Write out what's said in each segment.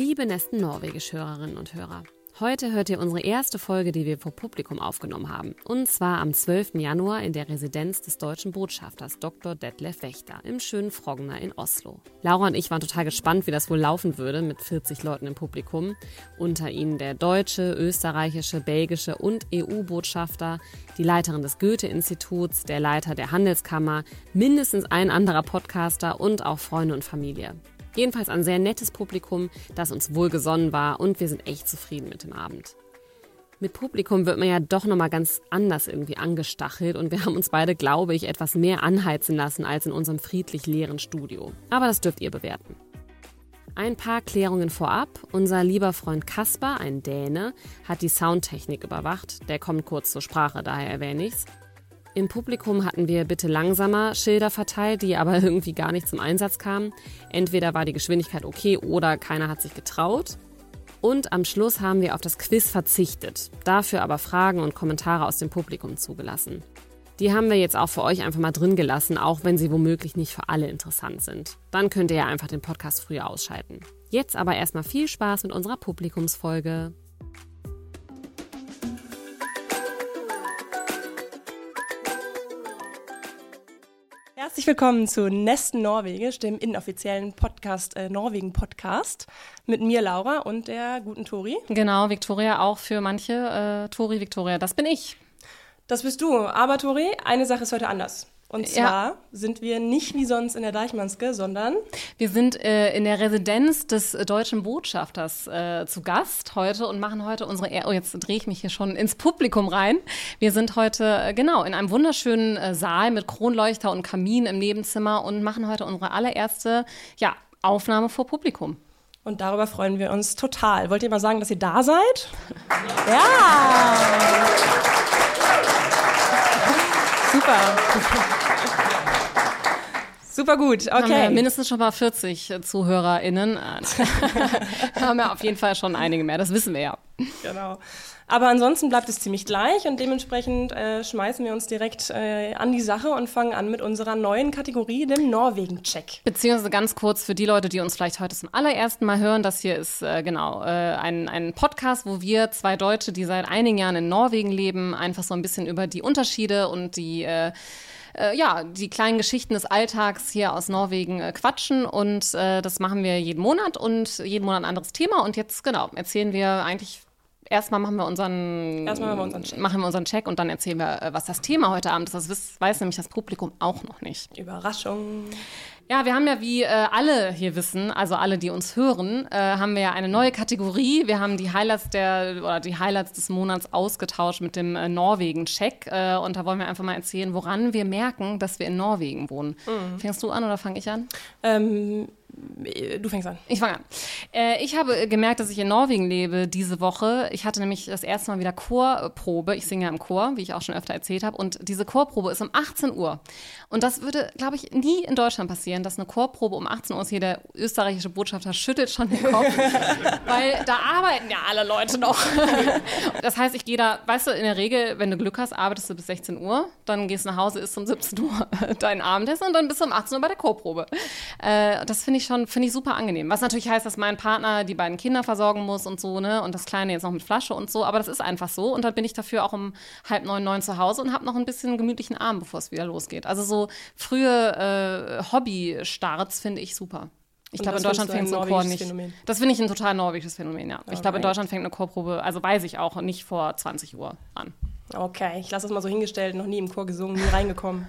Liebe Nesten Norwegisch-Hörerinnen und Hörer. Heute hört ihr unsere erste Folge, die wir vor Publikum aufgenommen haben. Und zwar am 12. Januar in der Residenz des deutschen Botschafters Dr. Detlef Wächter im schönen Frogner in Oslo. Laura und ich waren total gespannt, wie das wohl laufen würde mit 40 Leuten im Publikum. Unter ihnen der deutsche, österreichische, belgische und EU-Botschafter, die Leiterin des Goethe-Instituts, der Leiter der Handelskammer, mindestens ein anderer Podcaster und auch Freunde und Familie. Jedenfalls ein sehr nettes Publikum, das uns wohlgesonnen war und wir sind echt zufrieden mit dem Abend. Mit Publikum wird man ja doch nochmal ganz anders irgendwie angestachelt und wir haben uns beide, glaube ich, etwas mehr anheizen lassen als in unserem friedlich leeren Studio. Aber das dürft ihr bewerten. Ein paar Klärungen vorab. Unser lieber Freund Kaspar, ein Däne, hat die Soundtechnik überwacht. Der kommt kurz zur Sprache, daher erwähne ich's. Im Publikum hatten wir bitte langsamer Schilder verteilt, die aber irgendwie gar nicht zum Einsatz kamen. Entweder war die Geschwindigkeit okay oder keiner hat sich getraut. Und am Schluss haben wir auf das Quiz verzichtet, dafür aber Fragen und Kommentare aus dem Publikum zugelassen. Die haben wir jetzt auch für euch einfach mal drin gelassen, auch wenn sie womöglich nicht für alle interessant sind. Dann könnt ihr ja einfach den Podcast früher ausschalten. Jetzt aber erstmal viel Spaß mit unserer Publikumsfolge. Herzlich willkommen zu Nesten Norwegisch, dem inoffiziellen Podcast, äh, Norwegen-Podcast. Mit mir Laura und der guten Tori. Genau, Victoria auch für manche. Äh, Tori, Victoria, das bin ich. Das bist du. Aber Tori, eine Sache ist heute anders. Und zwar ja. sind wir nicht wie sonst in der Deichmannske, sondern wir sind äh, in der Residenz des deutschen Botschafters äh, zu Gast heute und machen heute unsere. Er oh, jetzt drehe ich mich hier schon ins Publikum rein. Wir sind heute äh, genau in einem wunderschönen äh, Saal mit Kronleuchter und Kamin im Nebenzimmer und machen heute unsere allererste ja, Aufnahme vor Publikum. Und darüber freuen wir uns total. Wollt ihr mal sagen, dass ihr da seid? ja! Super. Super gut, okay. Mindestens schon mal 40 ZuhörerInnen. haben wir auf jeden Fall schon einige mehr, das wissen wir ja. Genau. Aber ansonsten bleibt es ziemlich gleich und dementsprechend äh, schmeißen wir uns direkt äh, an die Sache und fangen an mit unserer neuen Kategorie, dem Norwegen-Check. Beziehungsweise ganz kurz für die Leute, die uns vielleicht heute zum allerersten Mal hören, das hier ist äh, genau äh, ein, ein Podcast, wo wir zwei Deutsche, die seit einigen Jahren in Norwegen leben, einfach so ein bisschen über die Unterschiede und die äh, ja, die kleinen Geschichten des Alltags hier aus Norwegen äh, quatschen. Und äh, das machen wir jeden Monat und jeden Monat ein anderes Thema. Und jetzt, genau, erzählen wir eigentlich erstmal machen wir unseren, erstmal machen wir unseren Check. Machen wir unseren Check und dann erzählen wir, äh, was das Thema heute Abend ist. Das weiß, weiß nämlich das Publikum auch noch nicht. Überraschung. Ja, wir haben ja, wie äh, alle hier wissen, also alle, die uns hören, äh, haben wir ja eine neue Kategorie. Wir haben die Highlights der oder die Highlights des Monats ausgetauscht mit dem äh, Norwegen-Check. Äh, und da wollen wir einfach mal erzählen, woran wir merken, dass wir in Norwegen wohnen. Mhm. Fängst du an oder fange ich an? Ähm, Du fängst an. Ich fange an. Äh, ich habe gemerkt, dass ich in Norwegen lebe diese Woche. Ich hatte nämlich das erste Mal wieder Chorprobe. Ich singe ja im Chor, wie ich auch schon öfter erzählt habe. Und diese Chorprobe ist um 18 Uhr. Und das würde, glaube ich, nie in Deutschland passieren, dass eine Chorprobe um 18 Uhr ist. Hier der österreichische Botschafter schüttelt schon den Kopf, weil da arbeiten ja alle Leute noch. das heißt, ich gehe da, weißt du, in der Regel, wenn du Glück hast, arbeitest du bis 16 Uhr, dann gehst du nach Hause, isst um 17 Uhr dein Abendessen und dann bist du um 18 Uhr bei der Chorprobe. Äh, das finde ich schon, finde ich super angenehm. Was natürlich heißt, dass mein Partner die beiden Kinder versorgen muss und so, ne, und das Kleine jetzt noch mit Flasche und so, aber das ist einfach so. Und dann bin ich dafür auch um halb neun, neun zu Hause und habe noch ein bisschen gemütlichen Abend, bevor es wieder losgeht. Also so frühe äh, Hobby-Starts finde ich super. Ich glaube, in Deutschland fängt so ein Chor nicht. Phänomen. Das finde ich ein total norwegisches Phänomen, ja. Okay. Ich glaube, in Deutschland fängt eine Chorprobe, also weiß ich auch, nicht vor 20 Uhr an. Okay, ich lasse das mal so hingestellt, noch nie im Chor gesungen, nie reingekommen.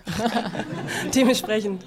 Dementsprechend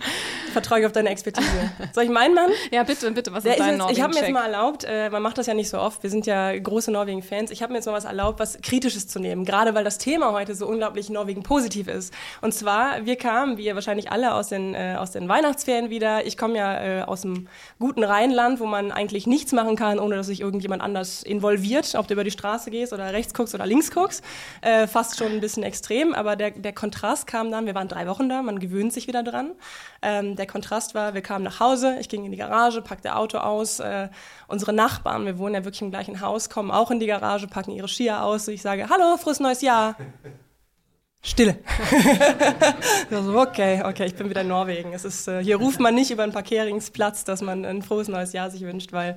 vertraue ich auf deine Expertise. Soll ich meinen Mann? Ja, bitte, bitte, was ist dein ist Ich habe mir jetzt mal erlaubt, äh, man macht das ja nicht so oft, wir sind ja große Norwegen-Fans, ich habe mir jetzt mal was erlaubt, was Kritisches zu nehmen, gerade weil das Thema heute so unglaublich Norwegen positiv ist. Und zwar, wir kamen, wie ihr wahrscheinlich alle, aus den, äh, aus den Weihnachtsferien wieder. Ich komme ja äh, aus dem guten Rheinland, wo man eigentlich nichts machen kann, ohne dass sich irgendjemand anders involviert, ob du über die Straße gehst oder rechts guckst oder links guckst. Äh, fast schon ein bisschen extrem, aber der, der Kontrast kam dann, wir waren drei Wochen da, man gewöhnt sich wieder dran. Ähm, der Kontrast war, wir kamen nach Hause, ich ging in die Garage, packte Auto aus. Äh, unsere Nachbarn, wir wohnen ja wirklich im gleichen Haus, kommen auch in die Garage, packen ihre Skier aus. Und ich sage, hallo, frohes neues Jahr. Stille. so, okay, okay, ich bin wieder in Norwegen. Es ist, äh, hier ruft man nicht über einen Parkeringsplatz, dass man ein frohes neues Jahr sich wünscht, weil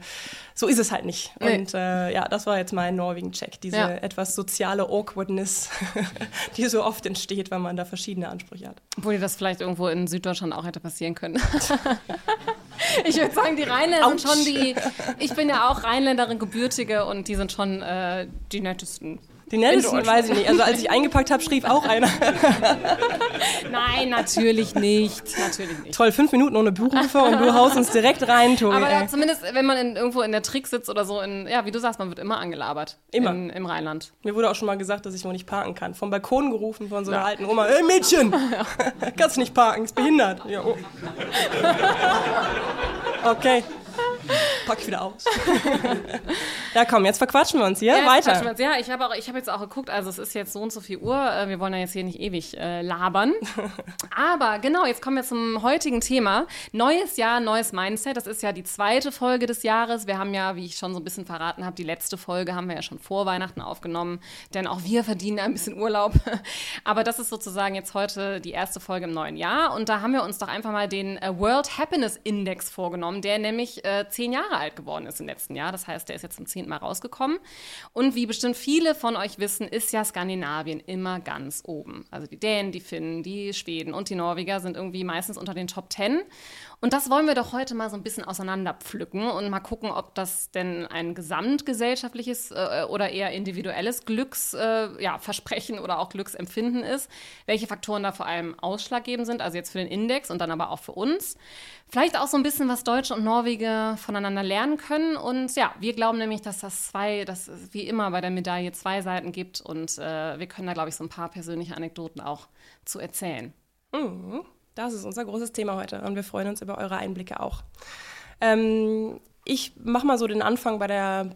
so ist es halt nicht. Nee. Und äh, ja, das war jetzt mein Norwegen-Check, diese ja. etwas soziale Awkwardness, die so oft entsteht, wenn man da verschiedene Ansprüche hat. Obwohl dir das vielleicht irgendwo in Süddeutschland auch hätte passieren können. ich würde sagen, die Rheinländer Ouch. sind schon die, ich bin ja auch Rheinländerin, Gebürtige und die sind schon äh, die nettesten. Die nettesten weiß ich nicht. Also als ich eingepackt habe, schrieb auch einer. Nein, natürlich nicht. Natürlich nicht. Toll, fünf Minuten ohne Berufe und du haust uns direkt rein, Tobi. Aber ja, zumindest, wenn man in, irgendwo in der Trick sitzt oder so, in, ja, wie du sagst, man wird immer angelabert. Immer. In, Im Rheinland. Mir wurde auch schon mal gesagt, dass ich wo nicht parken kann. Vom Balkon gerufen von so einer ja. alten Oma. Ey Mädchen, ja. kannst nicht parken, ist behindert. Ja, oh. Okay. Pack ich wieder aus. ja, komm, jetzt verquatschen wir uns hier. Ja, Weiter. Uns. Ja, ich habe hab jetzt auch geguckt, also es ist jetzt so und so viel Uhr. Äh, wir wollen ja jetzt hier nicht ewig äh, labern. Aber genau, jetzt kommen wir zum heutigen Thema. Neues Jahr, neues Mindset. Das ist ja die zweite Folge des Jahres. Wir haben ja, wie ich schon so ein bisschen verraten habe, die letzte Folge haben wir ja schon vor Weihnachten aufgenommen. Denn auch wir verdienen ein bisschen Urlaub. Aber das ist sozusagen jetzt heute die erste Folge im neuen Jahr. Und da haben wir uns doch einfach mal den äh, World Happiness Index vorgenommen, der nämlich äh, zehn Jahre alt geworden ist im letzten Jahr. Das heißt, der ist jetzt zum zehnten Mal rausgekommen. Und wie bestimmt viele von euch wissen, ist ja Skandinavien immer ganz oben. Also die Dänen, die Finnen, die Schweden und die Norweger sind irgendwie meistens unter den Top Ten. Und das wollen wir doch heute mal so ein bisschen auseinanderpflücken und mal gucken, ob das denn ein gesamtgesellschaftliches äh, oder eher individuelles Glücksversprechen äh, ja, oder auch Glücksempfinden ist. Welche Faktoren da vor allem ausschlaggebend sind, also jetzt für den Index und dann aber auch für uns. Vielleicht auch so ein bisschen, was Deutsche und Norweger voneinander lernen können. Und ja, wir glauben nämlich, dass das zwei, dass es wie immer bei der Medaille zwei Seiten gibt. Und äh, wir können da, glaube ich, so ein paar persönliche Anekdoten auch zu erzählen. Mhm. Das ist unser großes Thema heute und wir freuen uns über eure Einblicke auch. Ähm, ich mache mal so den Anfang bei der,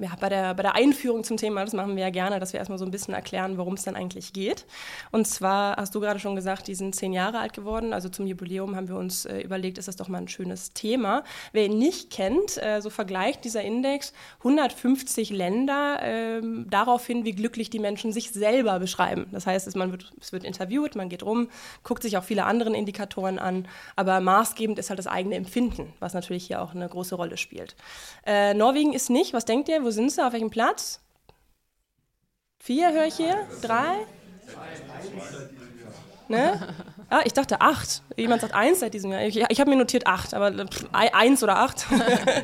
ja, bei, der, bei der Einführung zum Thema. Das machen wir ja gerne, dass wir erstmal so ein bisschen erklären, worum es dann eigentlich geht. Und zwar hast du gerade schon gesagt, die sind zehn Jahre alt geworden. Also zum Jubiläum haben wir uns äh, überlegt, ist das doch mal ein schönes Thema. Wer ihn nicht kennt, äh, so vergleicht dieser Index 150 Länder äh, darauf hin, wie glücklich die Menschen sich selber beschreiben. Das heißt, es, man wird, es wird interviewt, man geht rum, guckt sich auch viele andere Indikatoren an. Aber maßgebend ist halt das eigene Empfinden, was natürlich hier auch eine große Rolle spielt gespielt. Äh, Norwegen ist nicht. Was denkt ihr? Wo sind sie? Auf welchem Platz? Vier höre ich hier? Drei? Ne? Ah, ich dachte acht. Jemand sagt eins seit diesem Jahr. Ich, ich habe mir notiert acht, aber pff, eins oder acht.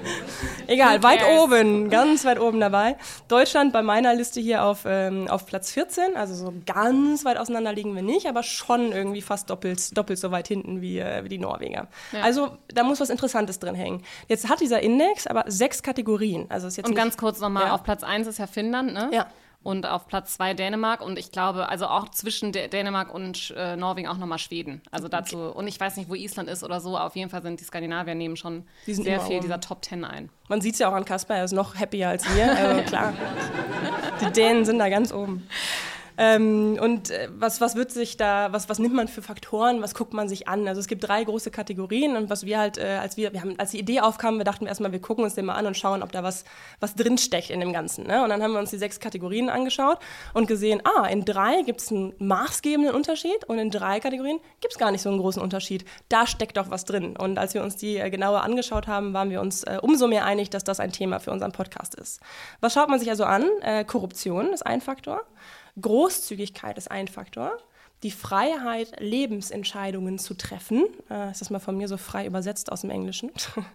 Egal, weit oben, ganz weit oben dabei. Deutschland bei meiner Liste hier auf, ähm, auf Platz 14, also so ganz weit auseinander liegen wir nicht, aber schon irgendwie fast doppelt, doppelt so weit hinten wie, äh, wie die Norweger. Ja. Also da muss was Interessantes drin hängen. Jetzt hat dieser Index aber sechs Kategorien. Also ist jetzt Und ganz kurz nochmal, ja. auf Platz 1 ist ja Finnland, ne? Ja und auf Platz zwei Dänemark und ich glaube, also auch zwischen Dänemark und äh, Norwegen auch nochmal Schweden. Also dazu, okay. und ich weiß nicht, wo Island ist oder so, auf jeden Fall sind die Skandinavier nehmen schon sehr viel oben. dieser Top Ten ein. Man sieht es ja auch an Kasper, er ist noch happier als wir, also klar. die Dänen sind da ganz oben. Ähm, und äh, was, was wird sich da, was, was nimmt man für Faktoren, was guckt man sich an? Also es gibt drei große Kategorien und was wir halt, äh, als wir, wir haben, als die Idee aufkam, wir dachten erstmal, wir gucken uns den mal an und schauen, ob da was, was drinsteckt in dem Ganzen. Ne? Und dann haben wir uns die sechs Kategorien angeschaut und gesehen, ah, in drei gibt es einen maßgebenden Unterschied und in drei Kategorien gibt es gar nicht so einen großen Unterschied. Da steckt doch was drin. Und als wir uns die äh, genauer angeschaut haben, waren wir uns äh, umso mehr einig, dass das ein Thema für unseren Podcast ist. Was schaut man sich also an? Äh, Korruption ist ein Faktor. Großzügigkeit ist ein Faktor. Die Freiheit, Lebensentscheidungen zu treffen, äh, ist das mal von mir so frei übersetzt aus dem Englischen.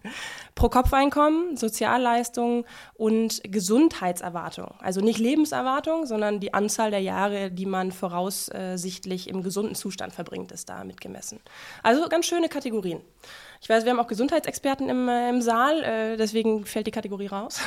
Pro-Kopf-Einkommen, Sozialleistungen und Gesundheitserwartung. Also nicht Lebenserwartung, sondern die Anzahl der Jahre, die man voraussichtlich im gesunden Zustand verbringt, ist da mitgemessen. Also ganz schöne Kategorien. Ich weiß, wir haben auch Gesundheitsexperten im, äh, im Saal, äh, deswegen fällt die Kategorie raus.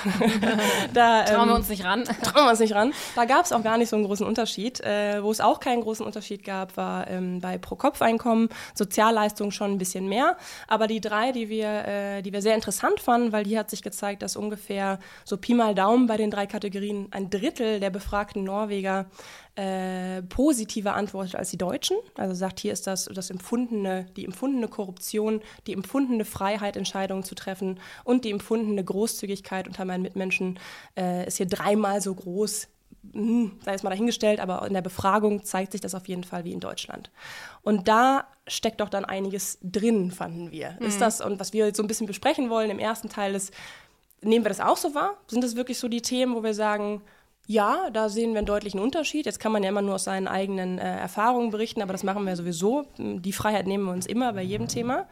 da trauen ähm, wir uns nicht ran. trauen wir uns nicht ran. Da gab es auch gar nicht so einen großen Unterschied. Äh, wo es auch keinen großen Unterschied gab, war ähm, bei Pro-Kopf-Einkommen, Sozialleistungen schon ein bisschen mehr. Aber die drei, die wir, äh, die wir sehr interessant fanden, weil die hat sich gezeigt, dass ungefähr so Pi mal Daumen bei den drei Kategorien ein Drittel der befragten Norweger äh, positiver antwortet als die Deutschen. Also sagt, hier ist das, das empfundene, die empfundene Korruption, die empfundene Freiheit, Entscheidungen zu treffen und die empfundene Großzügigkeit unter meinen Mitmenschen äh, ist hier dreimal so groß hm, sei es mal dahingestellt, aber in der Befragung zeigt sich das auf jeden Fall wie in Deutschland. Und da steckt doch dann einiges drin, fanden wir. Mhm. Ist das, und was wir jetzt so ein bisschen besprechen wollen im ersten Teil ist, nehmen wir das auch so wahr? Sind das wirklich so die Themen, wo wir sagen, ja, da sehen wir einen deutlichen Unterschied. Jetzt kann man ja immer nur aus seinen eigenen äh, Erfahrungen berichten, aber das machen wir sowieso. Die Freiheit nehmen wir uns immer bei jedem Thema.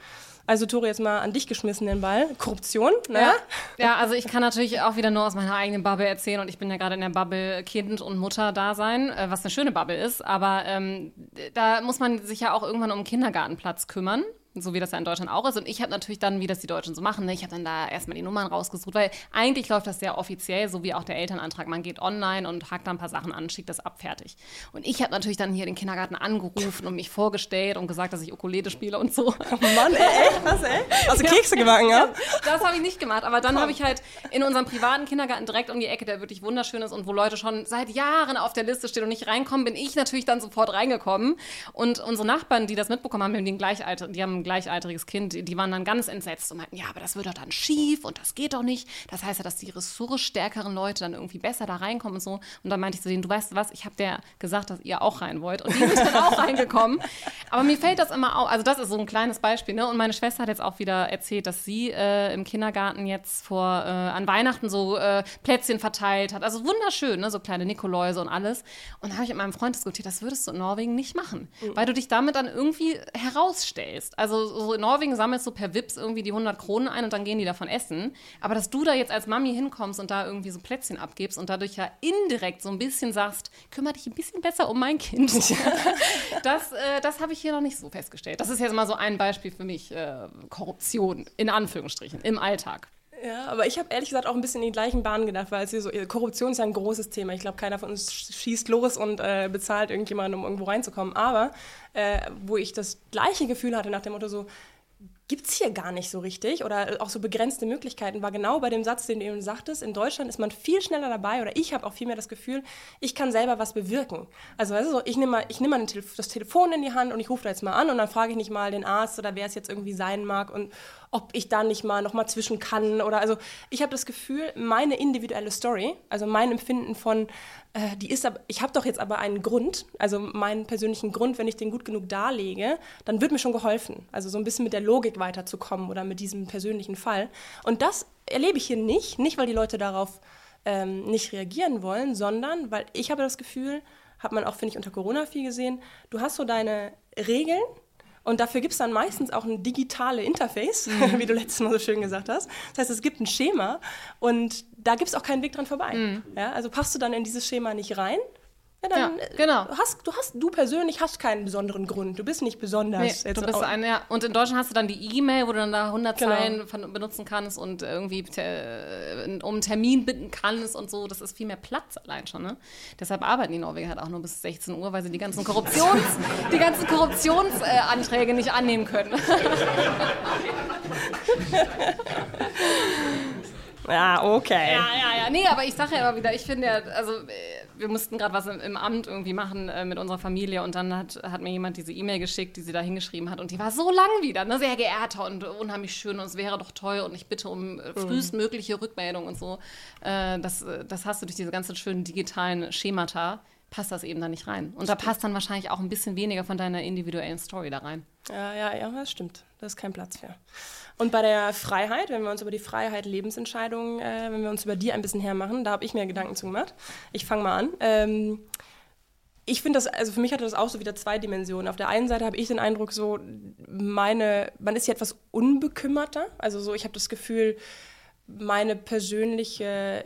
Also Tore, jetzt mal an dich geschmissen den Ball. Korruption, ne? Ja. ja, also ich kann natürlich auch wieder nur aus meiner eigenen Bubble erzählen und ich bin ja gerade in der Bubble Kind und Mutter da sein, äh, was eine schöne Bubble ist, aber ähm, da muss man sich ja auch irgendwann um einen Kindergartenplatz kümmern so wie das ja in Deutschland auch ist. Und ich habe natürlich dann, wie das die Deutschen so machen, ne, ich habe dann da erstmal die Nummern rausgesucht, weil eigentlich läuft das sehr offiziell, so wie auch der Elternantrag. Man geht online und hakt da ein paar Sachen an, schickt das ab, fertig. Und ich habe natürlich dann hier den Kindergarten angerufen und mich vorgestellt und gesagt, dass ich Ukulele spiele und so. Oh Mann, ey, echt? Was, ey? Hast du Kekse gebacken, ja? Das habe ich nicht gemacht, aber dann habe ich halt in unserem privaten Kindergarten direkt um die Ecke, der wirklich wunderschön ist und wo Leute schon seit Jahren auf der Liste stehen und nicht reinkommen, bin ich natürlich dann sofort reingekommen. Und unsere Nachbarn, die das mitbekommen haben, die, Gleichalter, die haben ein gleichaltriges Kind Kind, die waren dann ganz entsetzt und meinten, ja, aber das wird doch dann schief und das geht doch nicht. Das heißt ja, dass die ressourcestärkeren Leute dann irgendwie besser da reinkommen und so. Und dann meinte ich zu denen, du weißt was, ich habe dir gesagt, dass ihr auch rein wollt. Und die sind dann auch reingekommen. Aber mir fällt das immer auf, also das ist so ein kleines Beispiel. Ne? Und meine Schwester hat jetzt auch wieder erzählt, dass sie äh, im Kindergarten jetzt vor, äh, an Weihnachten so äh, Plätzchen verteilt hat. Also wunderschön, ne? so kleine Nikoläuse und alles. Und da habe ich mit meinem Freund diskutiert, das würdest du in Norwegen nicht machen, mhm. weil du dich damit dann irgendwie herausstellst. Also so in Norwegen sammelst du per Wips irgendwie die 100 Kronen ein und dann gehen die davon essen. Aber dass du da jetzt als Mami hinkommst und da irgendwie so Plätzchen abgibst und dadurch ja indirekt so ein bisschen sagst, kümmere dich ein bisschen besser um mein Kind. das äh, das habe ich hier noch nicht so festgestellt. Das ist jetzt mal so ein Beispiel für mich. Äh, Korruption in Anführungsstrichen im Alltag. Ja, aber ich habe ehrlich gesagt auch ein bisschen in die gleichen Bahnen gedacht, weil so, Korruption ist ja ein großes Thema. Ich glaube, keiner von uns schießt los und äh, bezahlt irgendjemanden, um irgendwo reinzukommen. Aber äh, wo ich das gleiche Gefühl hatte nach dem Motto so, gibt es hier gar nicht so richtig oder auch so begrenzte Möglichkeiten, war genau bei dem Satz, den du eben sagtest, in Deutschland ist man viel schneller dabei oder ich habe auch viel mehr das Gefühl, ich kann selber was bewirken. Also weißt du, ich nehme mal, nehm mal das Telefon in die Hand und ich rufe da jetzt mal an und dann frage ich nicht mal den Arzt oder wer es jetzt irgendwie sein mag und ob ich da nicht mal noch mal zwischen kann oder also ich habe das Gefühl, meine individuelle Story, also mein Empfinden von äh, die ist aber, ich habe doch jetzt aber einen Grund, also meinen persönlichen Grund, wenn ich den gut genug darlege, dann wird mir schon geholfen. Also so ein bisschen mit der Logik weiterzukommen oder mit diesem persönlichen Fall. Und das erlebe ich hier nicht, nicht weil die Leute darauf ähm, nicht reagieren wollen, sondern weil ich habe das Gefühl, hat man auch, finde ich, unter Corona viel gesehen, du hast so deine Regeln, und dafür gibt es dann meistens auch ein digitales Interface, mhm. wie du letztes Mal so schön gesagt hast. Das heißt, es gibt ein Schema und da gibt es auch keinen Weg dran vorbei. Mhm. Ja, also passt du dann in dieses Schema nicht rein, ja, dann ja, genau. hast, du hast du persönlich hast keinen besonderen Grund. Du bist nicht besonders. Nee, du bist ein, ja. Und in Deutschland hast du dann die E-Mail, wo du dann da 100 genau. Zeilen benutzen kannst und irgendwie te, um einen Termin bitten kannst und so. Das ist viel mehr Platz allein schon. Ne? Deshalb arbeiten die Norweger halt auch nur bis 16 Uhr, weil sie die ganzen Korruptions, die ganzen Korruptionsanträge äh, nicht annehmen können. Ja, okay. Ja, ja, ja. Nee, aber ich sage ja immer wieder, ich finde ja, also äh, wir mussten gerade was im, im, Amt irgendwie machen äh, mit unserer Familie und dann hat, hat mir jemand diese E-Mail geschickt, die sie da hingeschrieben hat und die war so lang wieder, ne? sehr geehrter und unheimlich schön und es wäre doch toll und ich bitte um äh, mhm. frühestmögliche Rückmeldung und so. Äh, das, äh, das hast du durch diese ganzen schönen digitalen Schemata passt das eben da nicht rein. Und da passt dann wahrscheinlich auch ein bisschen weniger von deiner individuellen Story da rein. Ja, ja, ja, das stimmt. Da ist kein Platz für. Und bei der Freiheit, wenn wir uns über die Freiheit Lebensentscheidungen, äh, wenn wir uns über die ein bisschen hermachen, da habe ich mir Gedanken zu gemacht. Ich fange mal an. Ähm, ich finde das, also für mich hatte das auch so wieder zwei Dimensionen. Auf der einen Seite habe ich den Eindruck, so meine, man ist hier etwas unbekümmerter. Also so, ich habe das Gefühl, meine persönliche,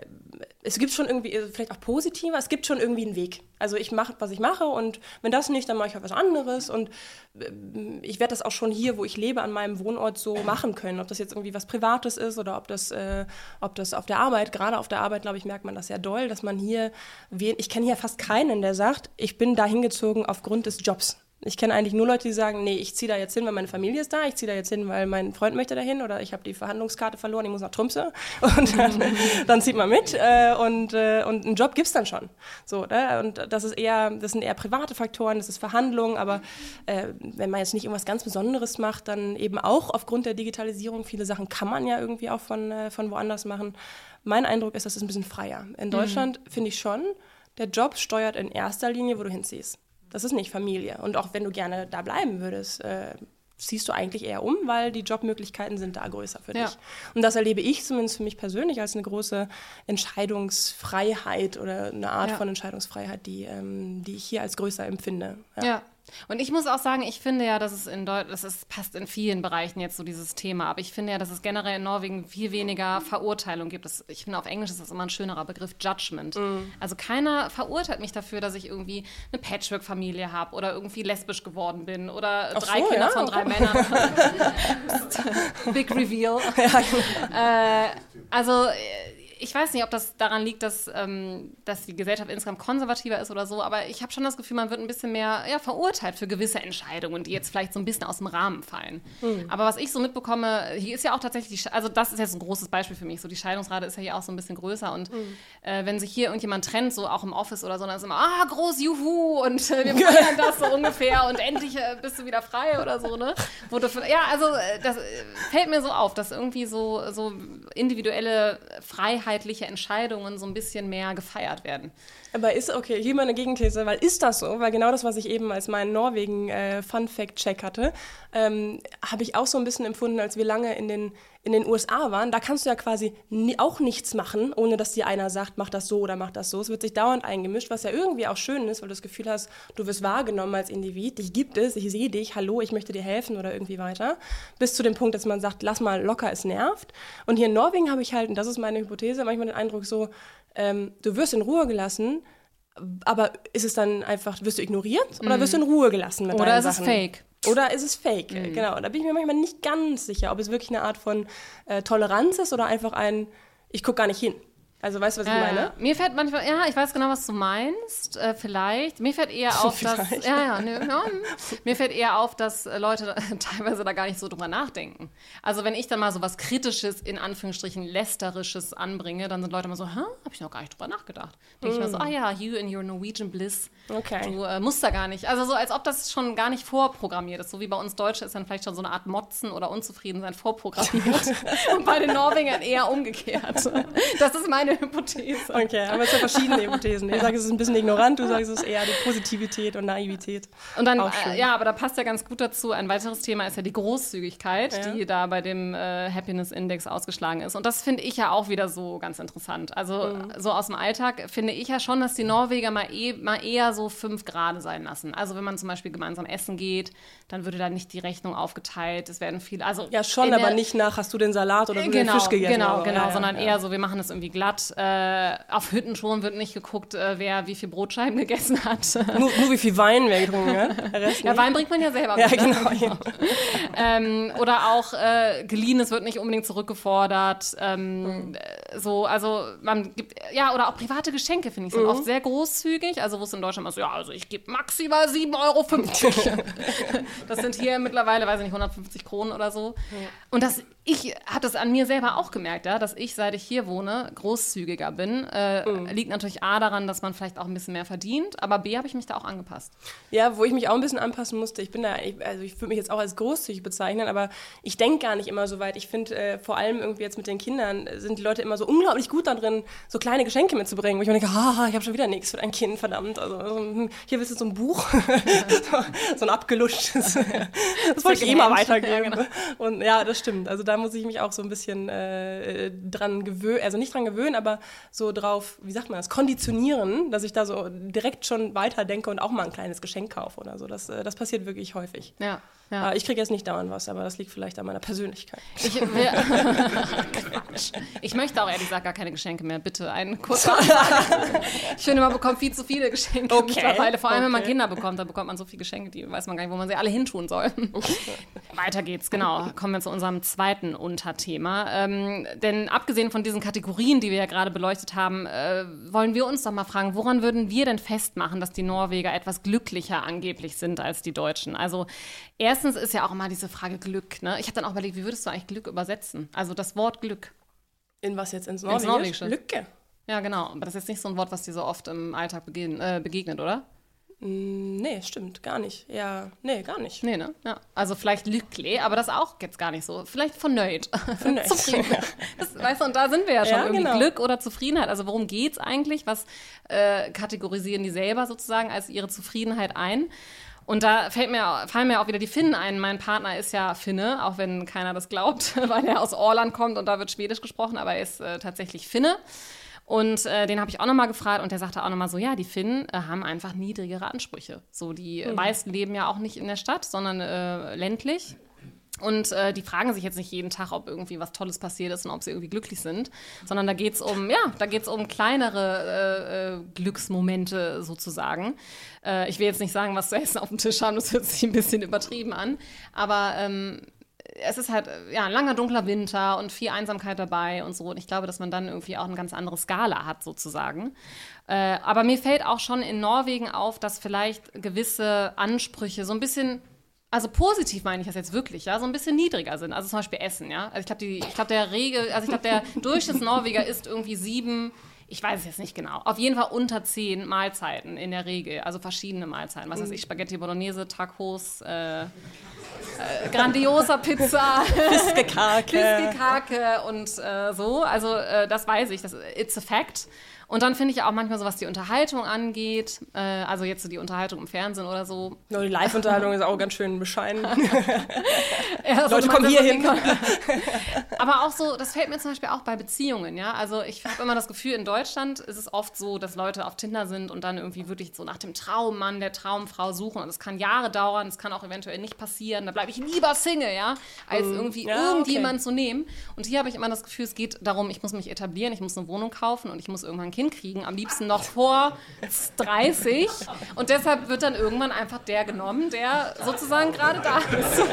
es gibt schon irgendwie, also vielleicht auch positiver, es gibt schon irgendwie einen Weg. Also ich mache, was ich mache und wenn das nicht, dann mache ich halt was anderes und äh, ich werde das auch schon hier, wo ich lebe, an meinem Wohnort so machen können. Ob das jetzt irgendwie was Privates ist oder ob das, äh, ob das auf der Arbeit, gerade auf der Arbeit, glaube ich, merkt man das sehr doll, dass man hier, ich kenne hier fast keinen, der sagt, ich bin da hingezogen aufgrund des Jobs. Ich kenne eigentlich nur Leute, die sagen, nee, ich ziehe da jetzt hin, weil meine Familie ist da, ich ziehe da jetzt hin, weil mein Freund möchte dahin oder ich habe die Verhandlungskarte verloren, ich muss nach Trümpse und dann, dann zieht man mit äh, und, äh, und einen Job gibt es dann schon. So, ne? Und das ist eher, das sind eher private Faktoren, das ist Verhandlung, aber äh, wenn man jetzt nicht irgendwas ganz Besonderes macht, dann eben auch aufgrund der Digitalisierung, viele Sachen kann man ja irgendwie auch von, äh, von woanders machen. Mein Eindruck ist, das ist ein bisschen freier. In mhm. Deutschland mhm. finde ich schon, der Job steuert in erster Linie, wo du hinziehst. Das ist nicht Familie. Und auch wenn du gerne da bleiben würdest, äh, ziehst du eigentlich eher um, weil die Jobmöglichkeiten sind da größer für dich. Ja. Und das erlebe ich zumindest für mich persönlich als eine große Entscheidungsfreiheit oder eine Art ja. von Entscheidungsfreiheit, die, ähm, die ich hier als größer empfinde. ja. Und ich muss auch sagen, ich finde ja, dass es in Deutschland, das ist, passt in vielen Bereichen jetzt so dieses Thema, aber ich finde ja, dass es generell in Norwegen viel weniger Verurteilung gibt. Das, ich finde, auf Englisch ist das immer ein schönerer Begriff, Judgment. Mm. Also keiner verurteilt mich dafür, dass ich irgendwie eine Patchwork-Familie habe oder irgendwie lesbisch geworden bin oder Ach drei so, Kinder ja? von drei Männern. Big Reveal. Ja, genau. äh, also äh, ich weiß nicht, ob das daran liegt, dass, ähm, dass die Gesellschaft insgesamt konservativer ist oder so, aber ich habe schon das Gefühl, man wird ein bisschen mehr ja, verurteilt für gewisse Entscheidungen, die jetzt vielleicht so ein bisschen aus dem Rahmen fallen. Mhm. Aber was ich so mitbekomme, hier ist ja auch tatsächlich, die, also das ist jetzt ein großes Beispiel für mich, so die Scheidungsrate ist ja hier auch so ein bisschen größer und mhm. äh, wenn sich hier irgendjemand trennt, so auch im Office oder so, dann ist immer, ah, groß, juhu und äh, wir feiern das so ungefähr und endlich äh, bist du wieder frei oder so, ne? Für, ja, also äh, das äh, fällt mir so auf, dass irgendwie so, so individuelle Freiheit freiheitliche Entscheidungen so ein bisschen mehr gefeiert werden. Aber ist, okay, hier mal eine Gegenthese, weil ist das so? Weil genau das, was ich eben als meinen Norwegen-Fun-Fact-Check äh, hatte, ähm, habe ich auch so ein bisschen empfunden, als wir lange in den, in den USA waren. Da kannst du ja quasi nie, auch nichts machen, ohne dass dir einer sagt, mach das so oder mach das so. Es wird sich dauernd eingemischt, was ja irgendwie auch schön ist, weil du das Gefühl hast, du wirst wahrgenommen als Individ, dich gibt es, ich sehe dich, hallo, ich möchte dir helfen oder irgendwie weiter. Bis zu dem Punkt, dass man sagt, lass mal locker, es nervt. Und hier in Norwegen habe ich halt, und das ist meine Hypothese, manchmal den Eindruck so, ähm, du wirst in Ruhe gelassen, aber ist es dann einfach, wirst du ignoriert oder wirst du in Ruhe gelassen mit Oder ist Sachen? es fake? Oder ist es fake? Mhm. Genau, da bin ich mir manchmal nicht ganz sicher, ob es wirklich eine Art von äh, Toleranz ist oder einfach ein, ich gucke gar nicht hin. Also weißt du, was ich meine? Ja. Mir fällt manchmal, ja, ich weiß genau, was du meinst, äh, vielleicht. Mir fällt eher auf, dass, ja, ja, ne, ja, mir fällt eher auf, dass äh, Leute teilweise da gar nicht so drüber nachdenken. Also wenn ich dann mal so was Kritisches, in Anführungsstrichen Lästerisches anbringe, dann sind Leute immer so, hä, hab ich noch gar nicht drüber nachgedacht. Denke mm. ich mir so, ah ja, you in your Norwegian bliss. Okay. Du äh, musst da gar nicht. Also so, als ob das schon gar nicht vorprogrammiert ist. So wie bei uns Deutsche ist dann vielleicht schon so eine Art Motzen oder Unzufriedensein vorprogrammiert. Und bei den Norwegern eher umgekehrt. Das ist meine meine Hypothese. Okay, aber es sind verschiedene Hypothesen. Ich sage, es ist ein bisschen ignorant, du sagst, es ist eher die Positivität und Naivität. Und dann, äh, ja, aber da passt ja ganz gut dazu. Ein weiteres Thema ist ja die Großzügigkeit, ja. die da bei dem äh, Happiness Index ausgeschlagen ist. Und das finde ich ja auch wieder so ganz interessant. Also mhm. so aus dem Alltag finde ich ja schon, dass die Norweger mal, eh, mal eher so fünf Grade sein lassen. Also wenn man zum Beispiel gemeinsam essen geht, dann würde da nicht die Rechnung aufgeteilt. Es werden viele, also ja schon, aber nicht nach, hast du den Salat oder genau, den Fisch gegessen? Genau, genau, ja, sondern ja. eher so, wir machen das irgendwie glatt hat. Äh, auf Hütten schon wird nicht geguckt, äh, wer wie viel Brotscheiben gegessen hat. Nur, nur wie viel Wein wer getrunken hat. Ja, Wein bringt man ja selber mit. Ja, ne? genau. Ja. ähm, oder auch äh, geliehenes wird nicht unbedingt zurückgefordert. Ähm, mhm. So, also man gibt, ja, oder auch private Geschenke, finde ich, sind mhm. oft sehr großzügig. Also wo es in Deutschland immer so, ja, also ich gebe maximal 7,50 Euro. das sind hier mittlerweile, weiß ich nicht, 150 Kronen oder so. Ja. Und das, ich habe das an mir selber auch gemerkt, ja, dass ich, seit ich hier wohne, großzügiger bin. Äh, mhm. Liegt natürlich A daran, dass man vielleicht auch ein bisschen mehr verdient, aber B habe ich mich da auch angepasst. Ja, wo ich mich auch ein bisschen anpassen musste. Ich bin da, ich, also ich würde mich jetzt auch als großzügig bezeichnen, aber ich denke gar nicht immer so weit. Ich finde, äh, vor allem irgendwie jetzt mit den Kindern sind die Leute immer so unglaublich gut darin, so kleine Geschenke mitzubringen. Wo ich mir denke, haha, ich habe schon wieder nichts für dein Kind, verdammt. Also hm, hier willst du so ein Buch, so, ein abgeluschtes. das wollte ich eh mal weitergeben. Ja, genau. Und ja, das stimmt. Also da muss ich mich auch so ein bisschen äh, dran gewöhnen, also nicht dran gewöhnen, aber so drauf, wie sagt man das, konditionieren, dass ich da so direkt schon weiterdenke und auch mal ein kleines Geschenk kaufe oder so. Das, äh, das passiert wirklich häufig. Ja. Ja. Ich kriege jetzt nicht dauernd was, aber das liegt vielleicht an meiner Persönlichkeit. Ich, wir, ich möchte auch ehrlich gesagt gar keine Geschenke mehr. Bitte einen kurzen Ich finde, man bekommt viel zu viele Geschenke okay. mittlerweile. Vor allem, okay. wenn man Kinder bekommt, da bekommt man so viele Geschenke, die weiß man gar nicht, wo man sie alle hintun soll. Weiter geht's, genau. Kommen wir zu unserem zweiten Unterthema. Ähm, denn abgesehen von diesen Kategorien, die wir ja gerade beleuchtet haben, äh, wollen wir uns doch mal fragen, woran würden wir denn festmachen, dass die Norweger etwas glücklicher angeblich sind als die Deutschen? Also erstens ist ja auch immer diese Frage Glück. Ne? Ich habe dann auch überlegt, wie würdest du eigentlich Glück übersetzen? Also das Wort Glück. In was jetzt? Ins Norwegische? Ins Norwegische. Lücke. Ja, genau. Aber das ist jetzt nicht so ein Wort, was dir so oft im Alltag begegnet, äh, begegnet oder? Mm, nee, stimmt, gar nicht. Ja, nee, gar nicht. Nee, ne? Ja. Also vielleicht Lückle, aber das auch jetzt gar nicht so. Vielleicht vernöyd. Vernöyd. Zufrieden. Das, weißt du, und da sind wir ja schon Ja, irgendwie genau. Glück oder Zufriedenheit. Also worum geht's eigentlich? Was äh, kategorisieren die selber sozusagen als ihre Zufriedenheit ein? Und da fällt mir, fallen mir auch wieder die Finnen ein. Mein Partner ist ja Finne, auch wenn keiner das glaubt, weil er aus Orland kommt und da wird Schwedisch gesprochen, aber er ist äh, tatsächlich Finne. Und äh, den habe ich auch nochmal gefragt und der sagte auch nochmal so, ja, die Finnen äh, haben einfach niedrigere Ansprüche. So, die Mhm. meisten leben ja auch nicht in der Stadt, sondern äh, ländlich. Und äh, die fragen sich jetzt nicht jeden Tag, ob irgendwie was Tolles passiert ist und ob sie irgendwie glücklich sind, sondern da geht's um, ja, da geht's um kleinere äh, äh, Glücksmomente sozusagen. Äh, ich will jetzt nicht sagen, was zu essen auf dem Tisch haben, das hört sich ein bisschen übertrieben an, aber ähm, es ist halt äh, ja, ein langer, dunkler Winter und viel Einsamkeit dabei und so. Und ich glaube, dass man dann irgendwie auch eine ganz andere Skala hat, sozusagen. Äh, aber mir fällt auch schon in Norwegen auf, dass vielleicht gewisse Ansprüche so ein bisschen. Also positiv meine ich das jetzt wirklich, ja, so ein bisschen niedriger sind. Also zum Beispiel Essen, ja. Also ich glaube, glaube, der Regel, also ich glaube, der Durchschnittsnorweger isst irgendwie sieben, ich weiß es jetzt nicht genau, auf jeden Fall unter zehn Mahlzeiten in der Regel, also verschiedene Mahlzeiten. Was weiß ich, Spaghetti Bolognese, Tacos, äh, äh, grandiosa Pizza, Fiskekake. Fiskekake und äh, so. Also äh, das weiß ich, das it's a fact. Und dann finde ich auch manchmal so, was die Unterhaltung angeht, äh, also jetzt so die Unterhaltung im Fernsehen oder so. Nur die Live-Unterhaltung ist auch ganz schön bescheiden. Ja, so, Leute kommen hier hin. Aber auch so, das fällt mir zum Beispiel auch bei Beziehungen, ja. Also ich habe immer das Gefühl, in Deutschland ist es oft so, dass Leute auf Tinder sind und dann irgendwie wirklich so nach dem Traummann, der Traumfrau suchen. Und es kann Jahre dauern, es kann auch eventuell nicht passieren. Da bleibe ich lieber Single, ja, als irgendwie Mm, Ja, irgendjemand zu nehmen. Und hier habe ich immer das Gefühl, es geht darum, ich muss mich etablieren, ich muss eine Wohnung kaufen und ich muss irgendwann ein Kind kriegen. Am liebsten noch vor 30. Und deshalb wird dann irgendwann einfach der genommen, der sozusagen gerade da ist.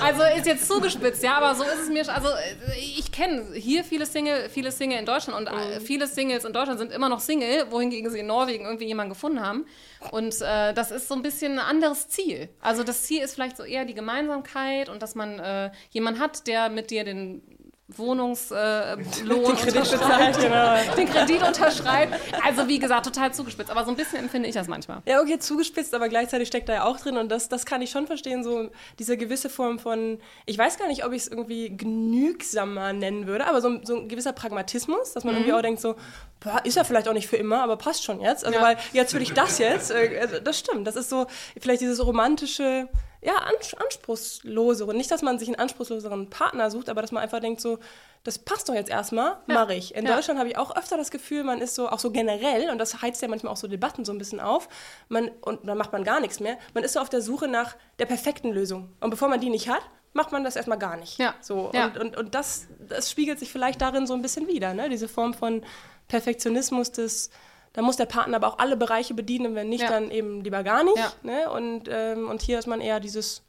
Also ist jetzt zugespitzt, ja, aber so ist es mir. Also äh, ich kenne hier viele Single, viele Single in Deutschland und äh, viele Singles in Deutschland sind immer noch Single, wohingegen sie in Norwegen irgendwie jemanden gefunden haben. Und äh, das ist so ein bisschen ein anderes Ziel. Also das Ziel ist vielleicht so eher die Gemeinsamkeit und dass man äh, jemanden hat, der mit dir den Wohnungslohn äh, Lohn Kredit bezahlt, genau. den Kredit unterschreibt. Also wie gesagt, total zugespitzt, aber so ein bisschen empfinde ich das manchmal. Ja, okay, zugespitzt, aber gleichzeitig steckt da ja auch drin und das, das kann ich schon verstehen, so diese gewisse Form von, ich weiß gar nicht, ob ich es irgendwie genügsamer nennen würde, aber so, so ein gewisser Pragmatismus, dass man irgendwie auch denkt so, boah, ist ja vielleicht auch nicht für immer, aber passt schon jetzt. Also Ja. weil jetzt will ich das jetzt, äh, also das stimmt, das ist so vielleicht dieses romantische, ja, ans anspruchslosere. Nicht, dass man sich einen anspruchsloseren Partner sucht, aber dass man einfach denkt so, das passt doch jetzt erstmal, mache ich. In Ja. Deutschland habe ich auch öfter das Gefühl, man ist so, auch so generell, und das heizt ja manchmal auch so Debatten so ein bisschen auf, man, und dann macht man gar nichts mehr, man ist so auf der Suche nach der perfekten Lösung. Und bevor man die nicht hat, macht man das erstmal gar nicht. Ja. So, Ja. Und, und, und das, das spiegelt sich vielleicht darin so ein bisschen wieder, ne? diese Form von Perfektionismus des da muss der Partner aber auch alle Bereiche bedienen, wenn nicht, Ja. dann eben lieber gar nicht. Ja. Ne? Und, ähm, und hier ist man eher dieses,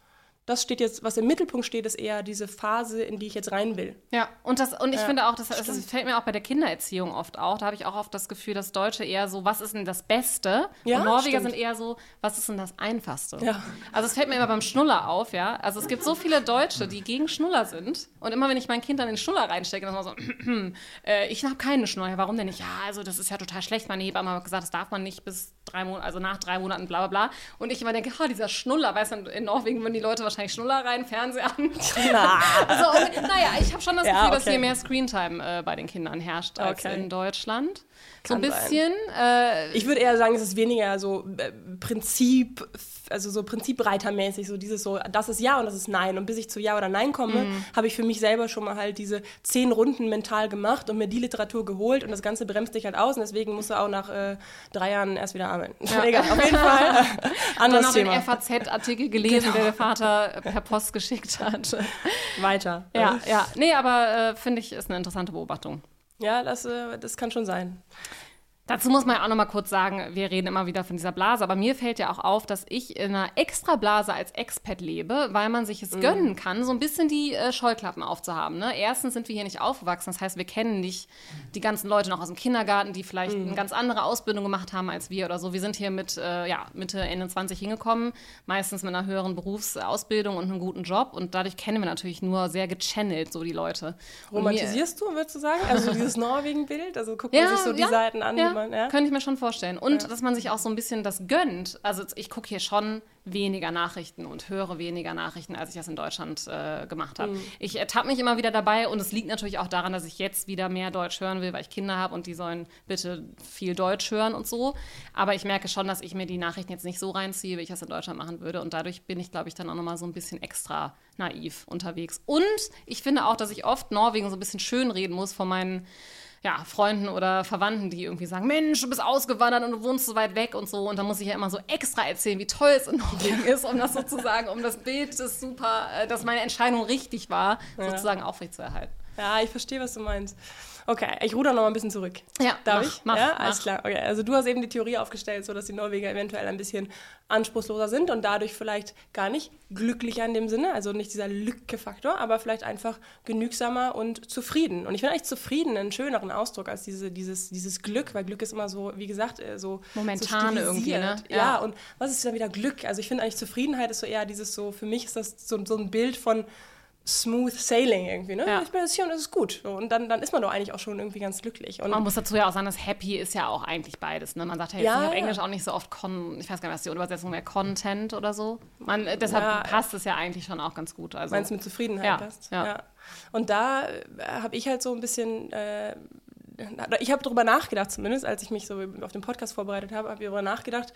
das steht jetzt, was im Mittelpunkt steht, ist eher diese Phase, in die ich jetzt rein will. Ja, und, das, und ich Ja, finde auch, das, das fällt mir auch bei der Kindererziehung oft auf. Da habe ich auch oft das Gefühl, dass Deutsche eher so, was ist denn das Beste? Ja, und Norweger stimmt. sind eher so, was ist denn das Einfachste? Ja. Also es fällt mir immer beim Schnuller auf, ja. Also es gibt so viele Deutsche, die gegen Schnuller sind. Und immer wenn ich mein Kind dann in den Schnuller reinstecke, dann ist man so, äh, ich habe keine Schnuller. Warum denn nicht? Ja, also das ist ja total schlecht. Meine Hebamme hat gesagt, das darf man nicht bis drei Monate, also nach drei Monaten, bla bla bla. Und ich immer denke, ha, dieser Schnuller, weißt du, in Norwegen würden die Leute wahrscheinlich Schnuller rein, Fernseher an. Na. Also, und, naja, ich habe schon das Gefühl, Ja, dass okay. hier mehr Screentime äh, bei den Kindern herrscht als Okay. in Deutschland. So Kann ein bisschen. Äh, Ich würde eher sagen, es ist weniger so äh, Prinzip, also so Prinzipreitermäßig, so dieses so, das ist Ja und das ist Nein. Und bis ich zu Ja oder Nein komme, Mhm. habe ich für mich selber schon mal halt diese zehn Runden mental gemacht und mir die Literatur geholt und das Ganze bremst dich halt aus und deswegen musst du auch nach äh, drei Jahren erst wieder arbeiten. Egal, auf jeden Fall. Äh, dann anderes noch den. FAZ-Artikel gelesen, der der Vater per Post geschickt hat. Weiter. ja, ja. Nee, aber äh, finde ich, ist eine interessante Beobachtung. Ja, das, äh, das kann schon sein. Dazu muss man ja auch noch mal kurz sagen, wir reden immer wieder von dieser Blase, aber mir fällt ja auch auf, dass ich in einer Extrablase als Expat lebe, weil man sich es Mhm. gönnen kann, so ein bisschen die äh, Scheuklappen aufzuhaben. Ne? Erstens sind wir hier nicht aufgewachsen, das heißt, wir kennen nicht die ganzen Leute noch aus dem Kindergarten, die vielleicht Mhm. eine ganz andere Ausbildung gemacht haben als wir oder so. Wir sind hier mit äh, ja, Mitte, Ende 20 hingekommen, meistens mit einer höheren Berufsausbildung und einem guten Job und dadurch kennen wir natürlich nur sehr gechannelt so die Leute. Und mir- Romantisierst du, würdest du sagen? Also dieses Norwegen-Bild? Also guckt man Ja, sich so die ja, Seiten an, ja. Man, ja? könnte ich mir schon vorstellen. Und ja. dass man sich auch so ein bisschen das gönnt. Also ich gucke hier schon weniger Nachrichten und höre weniger Nachrichten, als ich das in Deutschland äh, gemacht habe. Mhm. Ich ertappe mich immer wieder dabei und es liegt natürlich auch daran, dass ich jetzt wieder mehr Deutsch hören will, weil ich Kinder habe und die sollen bitte viel Deutsch hören und so. Aber ich merke schon, dass ich mir die Nachrichten jetzt nicht so reinziehe, wie ich das in Deutschland machen würde. Und dadurch bin ich, glaube ich, dann auch nochmal so ein bisschen extra naiv unterwegs. Und ich finde auch, dass ich oft Norwegen so ein bisschen schön reden muss von meinen ja, Freunden oder Verwandten, die irgendwie sagen, Mensch, du bist ausgewandert und du wohnst so weit weg und so. Und dann muss ich ja immer so extra erzählen, wie toll es in Norwegen ist, um das sozusagen, um das Bild, das super, äh, dass meine Entscheidung richtig war, ja. sozusagen aufrechtzuerhalten. Ja, ich verstehe, was du meinst. Okay, ich ruder noch mal ein bisschen zurück. Ja, darf mach, ich? Mach, ja, mach. alles klar. Okay, also du hast eben die Theorie aufgestellt, so dass die Norweger eventuell ein bisschen anspruchsloser sind und dadurch vielleicht gar nicht glücklicher in dem Sinne, also nicht dieser Lücke-Faktor, aber vielleicht einfach genügsamer und zufrieden. Und ich finde eigentlich zufrieden einen schöneren Ausdruck als diese, dieses, dieses Glück, weil Glück ist immer so, wie gesagt, äh, so momentan so irgendwie, ne? Ja. ja, und was ist dann wieder Glück? Also ich finde eigentlich Zufriedenheit ist so eher dieses so, für mich ist das so, so ein Bild von smooth sailing irgendwie, ne? Ja. Ich bin jetzt hier und es ist gut. Und dann, dann ist man doch eigentlich auch schon irgendwie ganz glücklich. Und man muss dazu ja auch sagen, dass happy ist ja auch eigentlich beides. Ne? Man sagt ja jetzt ja, auf. Englisch auch nicht so oft Con, ich weiß gar nicht, was die Übersetzung wäre, Content oder so. Man, äh, deshalb ja, passt es ja eigentlich schon auch ganz gut. Also, Meinst du mit Zufriedenheit ja, passt? Ja. Und da äh, habe ich halt so ein bisschen äh, ich habe darüber nachgedacht, zumindest als ich mich so auf den Podcast vorbereitet habe, habe ich darüber nachgedacht,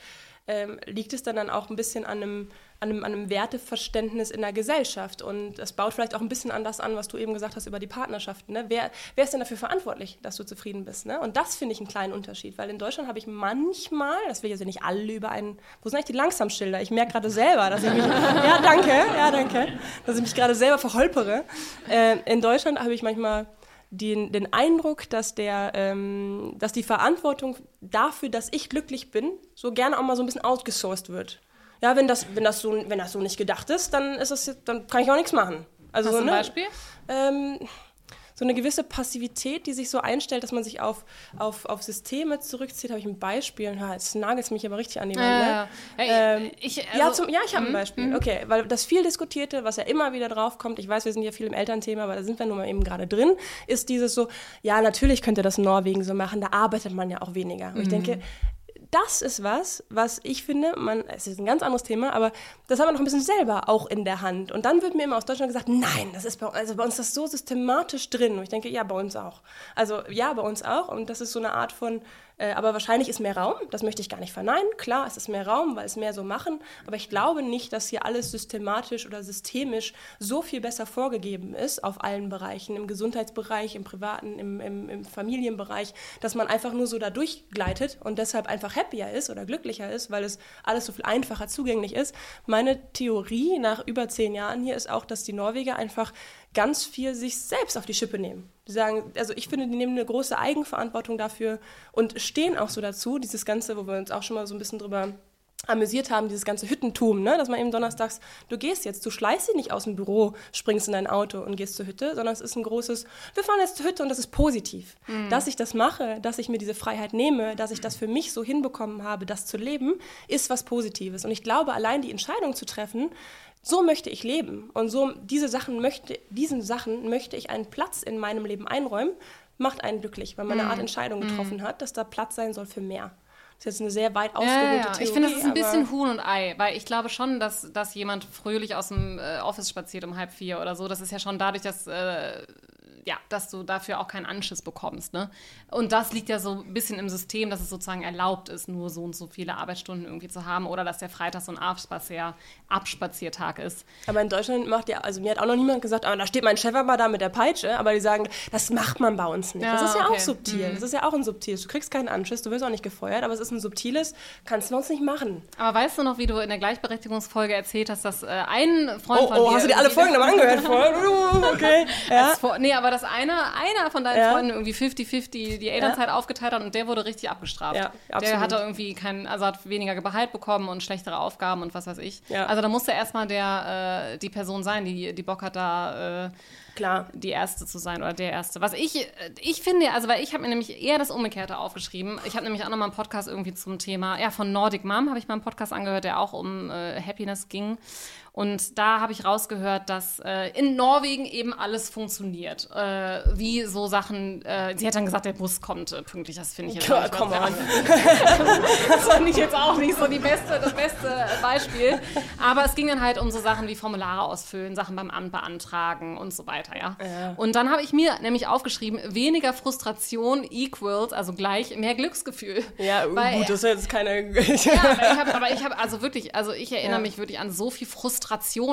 ähm, liegt es dann, dann auch ein bisschen an einem, an, einem, an einem Werteverständnis in der Gesellschaft. Und es baut vielleicht auch ein bisschen an das an, was du eben gesagt hast über die Partnerschaften. Ne? Wer, wer ist denn dafür verantwortlich, dass du zufrieden bist? Ne? Und das finde ich einen kleinen Unterschied, weil in Deutschland habe ich manchmal, das will ich also nicht alle über einen, wo sind eigentlich die Langsamschilder? Ich merke gerade selber, dass ich mich, ja danke, ja danke, dass ich mich gerade selber verholpere. Äh, in Deutschland habe ich manchmal den, den Eindruck, dass, der, ähm, dass die Verantwortung dafür, dass ich glücklich bin, so gerne auch mal so ein bisschen outgesourced wird. Ja, wenn das, wenn das, so, wenn das so nicht gedacht ist, dann, ist das, dann kann ich auch nichts machen. Also, Hast ein ne, Beispiel? Ähm, so eine gewisse Passivität, die sich so einstellt, dass man sich auf, auf, auf Systeme zurückzieht. Habe ich ein Beispiel? Ja, jetzt nagelt es mich aber richtig an die Wand. Ja, ne? ja, ähm, ich, also, ja, zum, ja, ich habe ein mhm, Beispiel. mhm. Okay, weil das viel diskutierte, was ja immer wieder drauf kommt, ich weiß, wir sind ja viel im Elternthema, aber da sind wir nun mal eben gerade drin, ist dieses so, ja, natürlich könnte das Norwegen so machen, da arbeitet man ja auch weniger. Und ich denke, das ist was, was ich finde, man, es ist ein ganz anderes Thema, aber das haben wir noch ein bisschen selber auch in der Hand. Und dann wird mir immer aus Deutschland gesagt, nein, das ist bei, also bei uns das so systematisch drin. Und ich denke, ja, bei uns auch. Also ja, bei uns auch. Und das ist so eine Art von, äh, aber wahrscheinlich ist mehr Raum, das möchte ich gar nicht verneinen. Klar, es ist mehr Raum, weil es mehr so machen, aber ich glaube nicht, dass hier alles systematisch oder systemisch so viel besser vorgegeben ist auf allen Bereichen, im Gesundheitsbereich, im privaten, im, im, im Familienbereich, dass man einfach nur so da durchgleitet und deshalb einfach happier ist oder glücklicher ist, weil es alles so viel einfacher zugänglich ist. Meine Theorie nach über zehn Jahren hier ist auch, dass die Norweger einfach ganz viel sich selbst auf die Schippe nehmen. Die sagen, also ich finde, die nehmen eine große Eigenverantwortung dafür und stehen auch so dazu, dieses Ganze, wo wir uns auch schon mal so ein bisschen drüber amüsiert haben, dieses ganze Hüttentum, ne? dass man eben donnerstags, du gehst jetzt, du schleißt dich nicht aus dem Büro, springst in dein Auto und gehst zur Hütte, sondern es ist ein großes, wir fahren jetzt zur Hütte und das ist positiv. Mhm. Dass ich das mache, dass ich mir diese Freiheit nehme, dass ich das für mich so hinbekommen habe, das zu leben, ist was Positives. Und ich glaube, allein die Entscheidung zu treffen, so möchte ich leben und so diese Sachen möchte, diesen Sachen möchte ich einen Platz in meinem Leben einräumen, macht einen glücklich, weil man eine Mm. Art Entscheidung getroffen hat, dass da Platz sein soll für mehr. Das ist jetzt eine sehr weit ausgeholte Ja, ja. Theorie. Ich finde, das ist ein bisschen Huhn und Ei, weil ich glaube schon, dass, dass jemand fröhlich aus dem äh, Office spaziert um halb vier oder so. Das ist ja schon dadurch, dass, äh, ja, dass du dafür auch keinen Anschiss bekommst. Ne? Und das liegt ja so ein bisschen im System, dass es sozusagen erlaubt ist, nur so und so viele Arbeitsstunden irgendwie zu haben oder dass der Freitag so ein Abspazier, Abspaziertag ist. Aber in Deutschland macht ja, also mir hat auch noch niemand gesagt, aber da steht mein Chef aber da mit der Peitsche, aber die sagen, das macht man bei uns nicht. Ja, das ist ja okay. auch subtil. Mhm. Das ist ja auch ein subtiles. Du kriegst keinen Anschiss, du wirst auch nicht gefeuert, aber es ist ein subtiles, kannst du bei uns nicht machen. Aber weißt du noch, wie du in der Gleichberechtigungsfolge erzählt hast, dass äh, ein Freund Oh, von oh, dir hast du dir alle Folgen nochmal angehört okay. Ja. Vor nee, aber dass einer, einer von deinen Ja. Freunden irgendwie 50-50 die Elternzeit aufgeteilt hat und der wurde richtig abgestraft. Ja, der absolut. hat da irgendwie kein, also hat weniger Gehalt bekommen und schlechtere Aufgaben und was weiß ich. Ja. Also da musste erstmal der äh, die Person sein, die, die Bock hat, da äh, Klar. die Erste zu sein oder der Erste. Was ich, ich finde, also weil ich habe mir nämlich eher das Umgekehrte aufgeschrieben. Ich habe nämlich auch nochmal einen Podcast irgendwie zum Thema, ja, von Nordic Mom habe ich mal einen Podcast angehört, der auch um äh, Happiness ging. Und da habe ich rausgehört, dass äh, in Norwegen eben alles funktioniert. Äh, wie so Sachen, äh, sie hat dann gesagt, der Bus kommt pünktlich, das finde ich jetzt ja, komm an. Das fand ich jetzt auch nicht so die beste, das beste Beispiel. Aber es ging dann halt um so Sachen wie Formulare ausfüllen, Sachen beim Amt beantragen und so weiter, ja. ja. Und dann habe ich mir nämlich aufgeschrieben, weniger Frustration equals, also gleich mehr Glücksgefühl. Ja, Weil, gut, das ist jetzt keine... ja, aber ich habe also wirklich, also ich erinnere ja. mich wirklich an so viel Frustration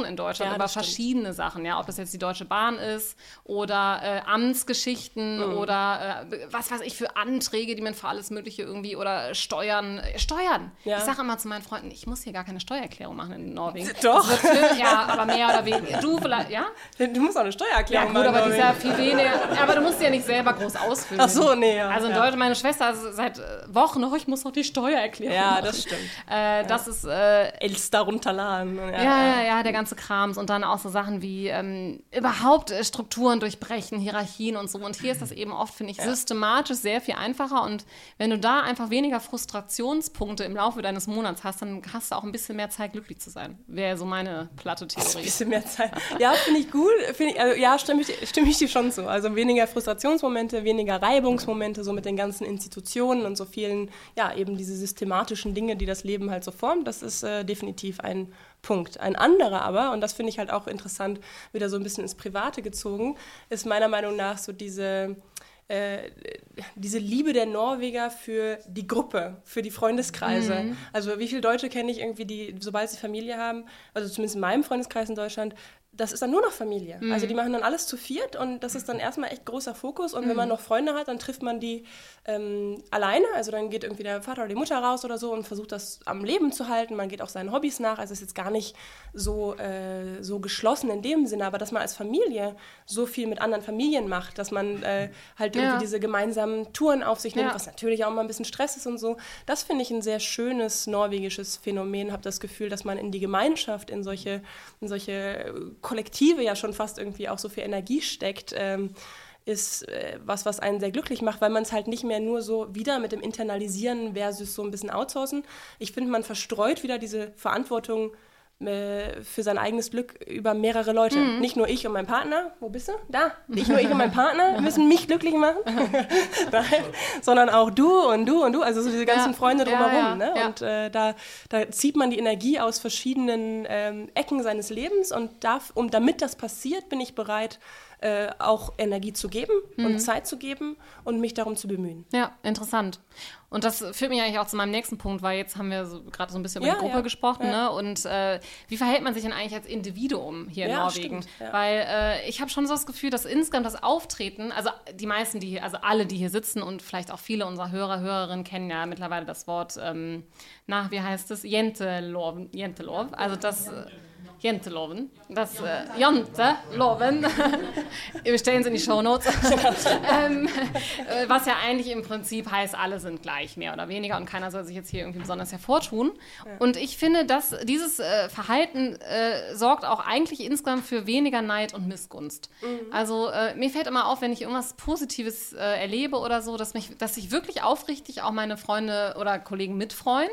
in Deutschland ja, über verschiedene Sachen, ja, ob das jetzt die Deutsche Bahn ist oder äh, Amtsgeschichten mhm. oder äh, was weiß ich für Anträge, die man für alles Mögliche irgendwie oder Steuern, äh, Steuern. Ja. Ich sage immer zu meinen Freunden, ich muss hier gar keine Steuererklärung machen in Norwegen. Doch. Schön, ja, aber mehr oder weniger. Du vielleicht, ja? Du musst auch eine Steuererklärung machen. Ja, gut, aber die ist ja viel weniger. Aber du musst ja nicht selber groß ausfüllen. Ach so, nee. Ja. Also in Deutschland, meine Schwester also seit Wochen noch, ich muss noch die Steuererklärung ja, machen. Ja, das stimmt. Äh, das ist äh, Elster runterladen. Ja ja, ja, ja, der ganze Krams und dann auch so Sachen wie ähm, überhaupt äh, Strukturen durchbrechen, Hierarchien und so. Und hier ist das eben oft, finde ich, systematisch sehr viel einfacher. Und wenn du da einfach weniger Frustrationspunkte im Laufe deines Monats hast, dann hast du auch ein bisschen mehr Zeit, glücklich zu sein. Wäre so meine platte Theorie. Ein bisschen mehr Zeit. Ja, finde ich gut. Find ich, also, ja, stimme ich, stimme ich dir schon zu. Also weniger Frustrationsmomente, weniger Reibungsmomente, so mit den ganzen Institutionen und so vielen, ja, eben diese systematischen Dinge, die das Leben halt so formt. Das ist äh, definitiv ein Punkt. Ein anderer aber, und das finde ich halt auch interessant, wieder so ein bisschen ins Private gezogen, ist meiner Meinung nach so diese, äh, diese Liebe der Norweger für die Gruppe, für die Freundeskreise. Mhm. Also wie viele Deutsche kenne ich irgendwie, die, sobald sie Familie haben, also zumindest in meinem Freundeskreis in Deutschland, das ist dann nur noch Familie. Mhm. Also die machen dann alles zu viert und das ist dann erstmal echt großer Fokus. Und mhm. wenn man noch Freunde hat, dann trifft man die ähm, alleine. Also dann geht irgendwie der Vater oder die Mutter raus oder so und versucht das am Leben zu halten. Man geht auch seinen Hobbys nach. Also es ist jetzt gar nicht so, äh, so geschlossen in dem Sinne, aber dass man als Familie so viel mit anderen Familien macht, dass man äh, halt irgendwie ja. diese gemeinsamen Touren auf sich nimmt, ja. was natürlich auch mal ein bisschen Stress ist und so. Das finde ich ein sehr schönes norwegisches Phänomen. Habe das Gefühl, dass man in die Gemeinschaft, in solche, in solche Kollektive ja schon fast irgendwie auch so viel Energie steckt, ähm, ist äh, was, was einen sehr glücklich macht, weil man es halt nicht mehr nur so wieder mit dem Internalisieren versus so ein bisschen outsourcen. Ich finde, man verstreut wieder diese Verantwortung äh, für sein eigenes Glück über mehrere Leute. Mhm. Nicht nur ich und mein Partner, wo bist du? Da. Nicht nur ich und mein Partner müssen mich glücklich machen, Nein, sondern auch du und du und du, also so diese ganzen ja. Freunde drumherum. Ja, ja. Ne? Und äh, da, da zieht man die Energie aus verschiedenen ähm, Ecken seines Lebens und darf, um, damit das passiert, bin ich bereit, äh, auch Energie zu geben mhm. und Zeit zu geben und mich darum zu bemühen. Ja, interessant. Und das führt mich eigentlich auch zu meinem nächsten Punkt, weil jetzt haben wir so, gerade so ein bisschen über ja, die Gruppe ja, gesprochen. Ja. Ne? Und äh, wie verhält man sich denn eigentlich als Individuum hier in Norwegen? Stimmt, weil äh, ich habe schon so das Gefühl, dass insgesamt das Auftreten, also die meisten, die hier, also alle, die hier sitzen und vielleicht auch viele unserer Hörer, Hörerinnen kennen ja mittlerweile das Wort, ähm, na, wie heißt es? Jentelov. Jentelov. Also das. Äh, Jenteloven. Das äh, Jenteloven. Wir stellen es in die Shownotes. ähm, äh, was ja eigentlich im Prinzip heißt, alle sind gleich, mehr oder weniger, und keiner soll sich jetzt hier irgendwie besonders hervortun. Ja. Und ich finde, dass dieses äh, Verhalten äh, sorgt auch eigentlich insgesamt für weniger Neid und Missgunst. Mhm. Also äh, mir fällt immer auf, wenn ich irgendwas Positives äh, erlebe oder so, dass, mich, dass sich wirklich aufrichtig auch meine Freunde oder Kollegen mitfreuen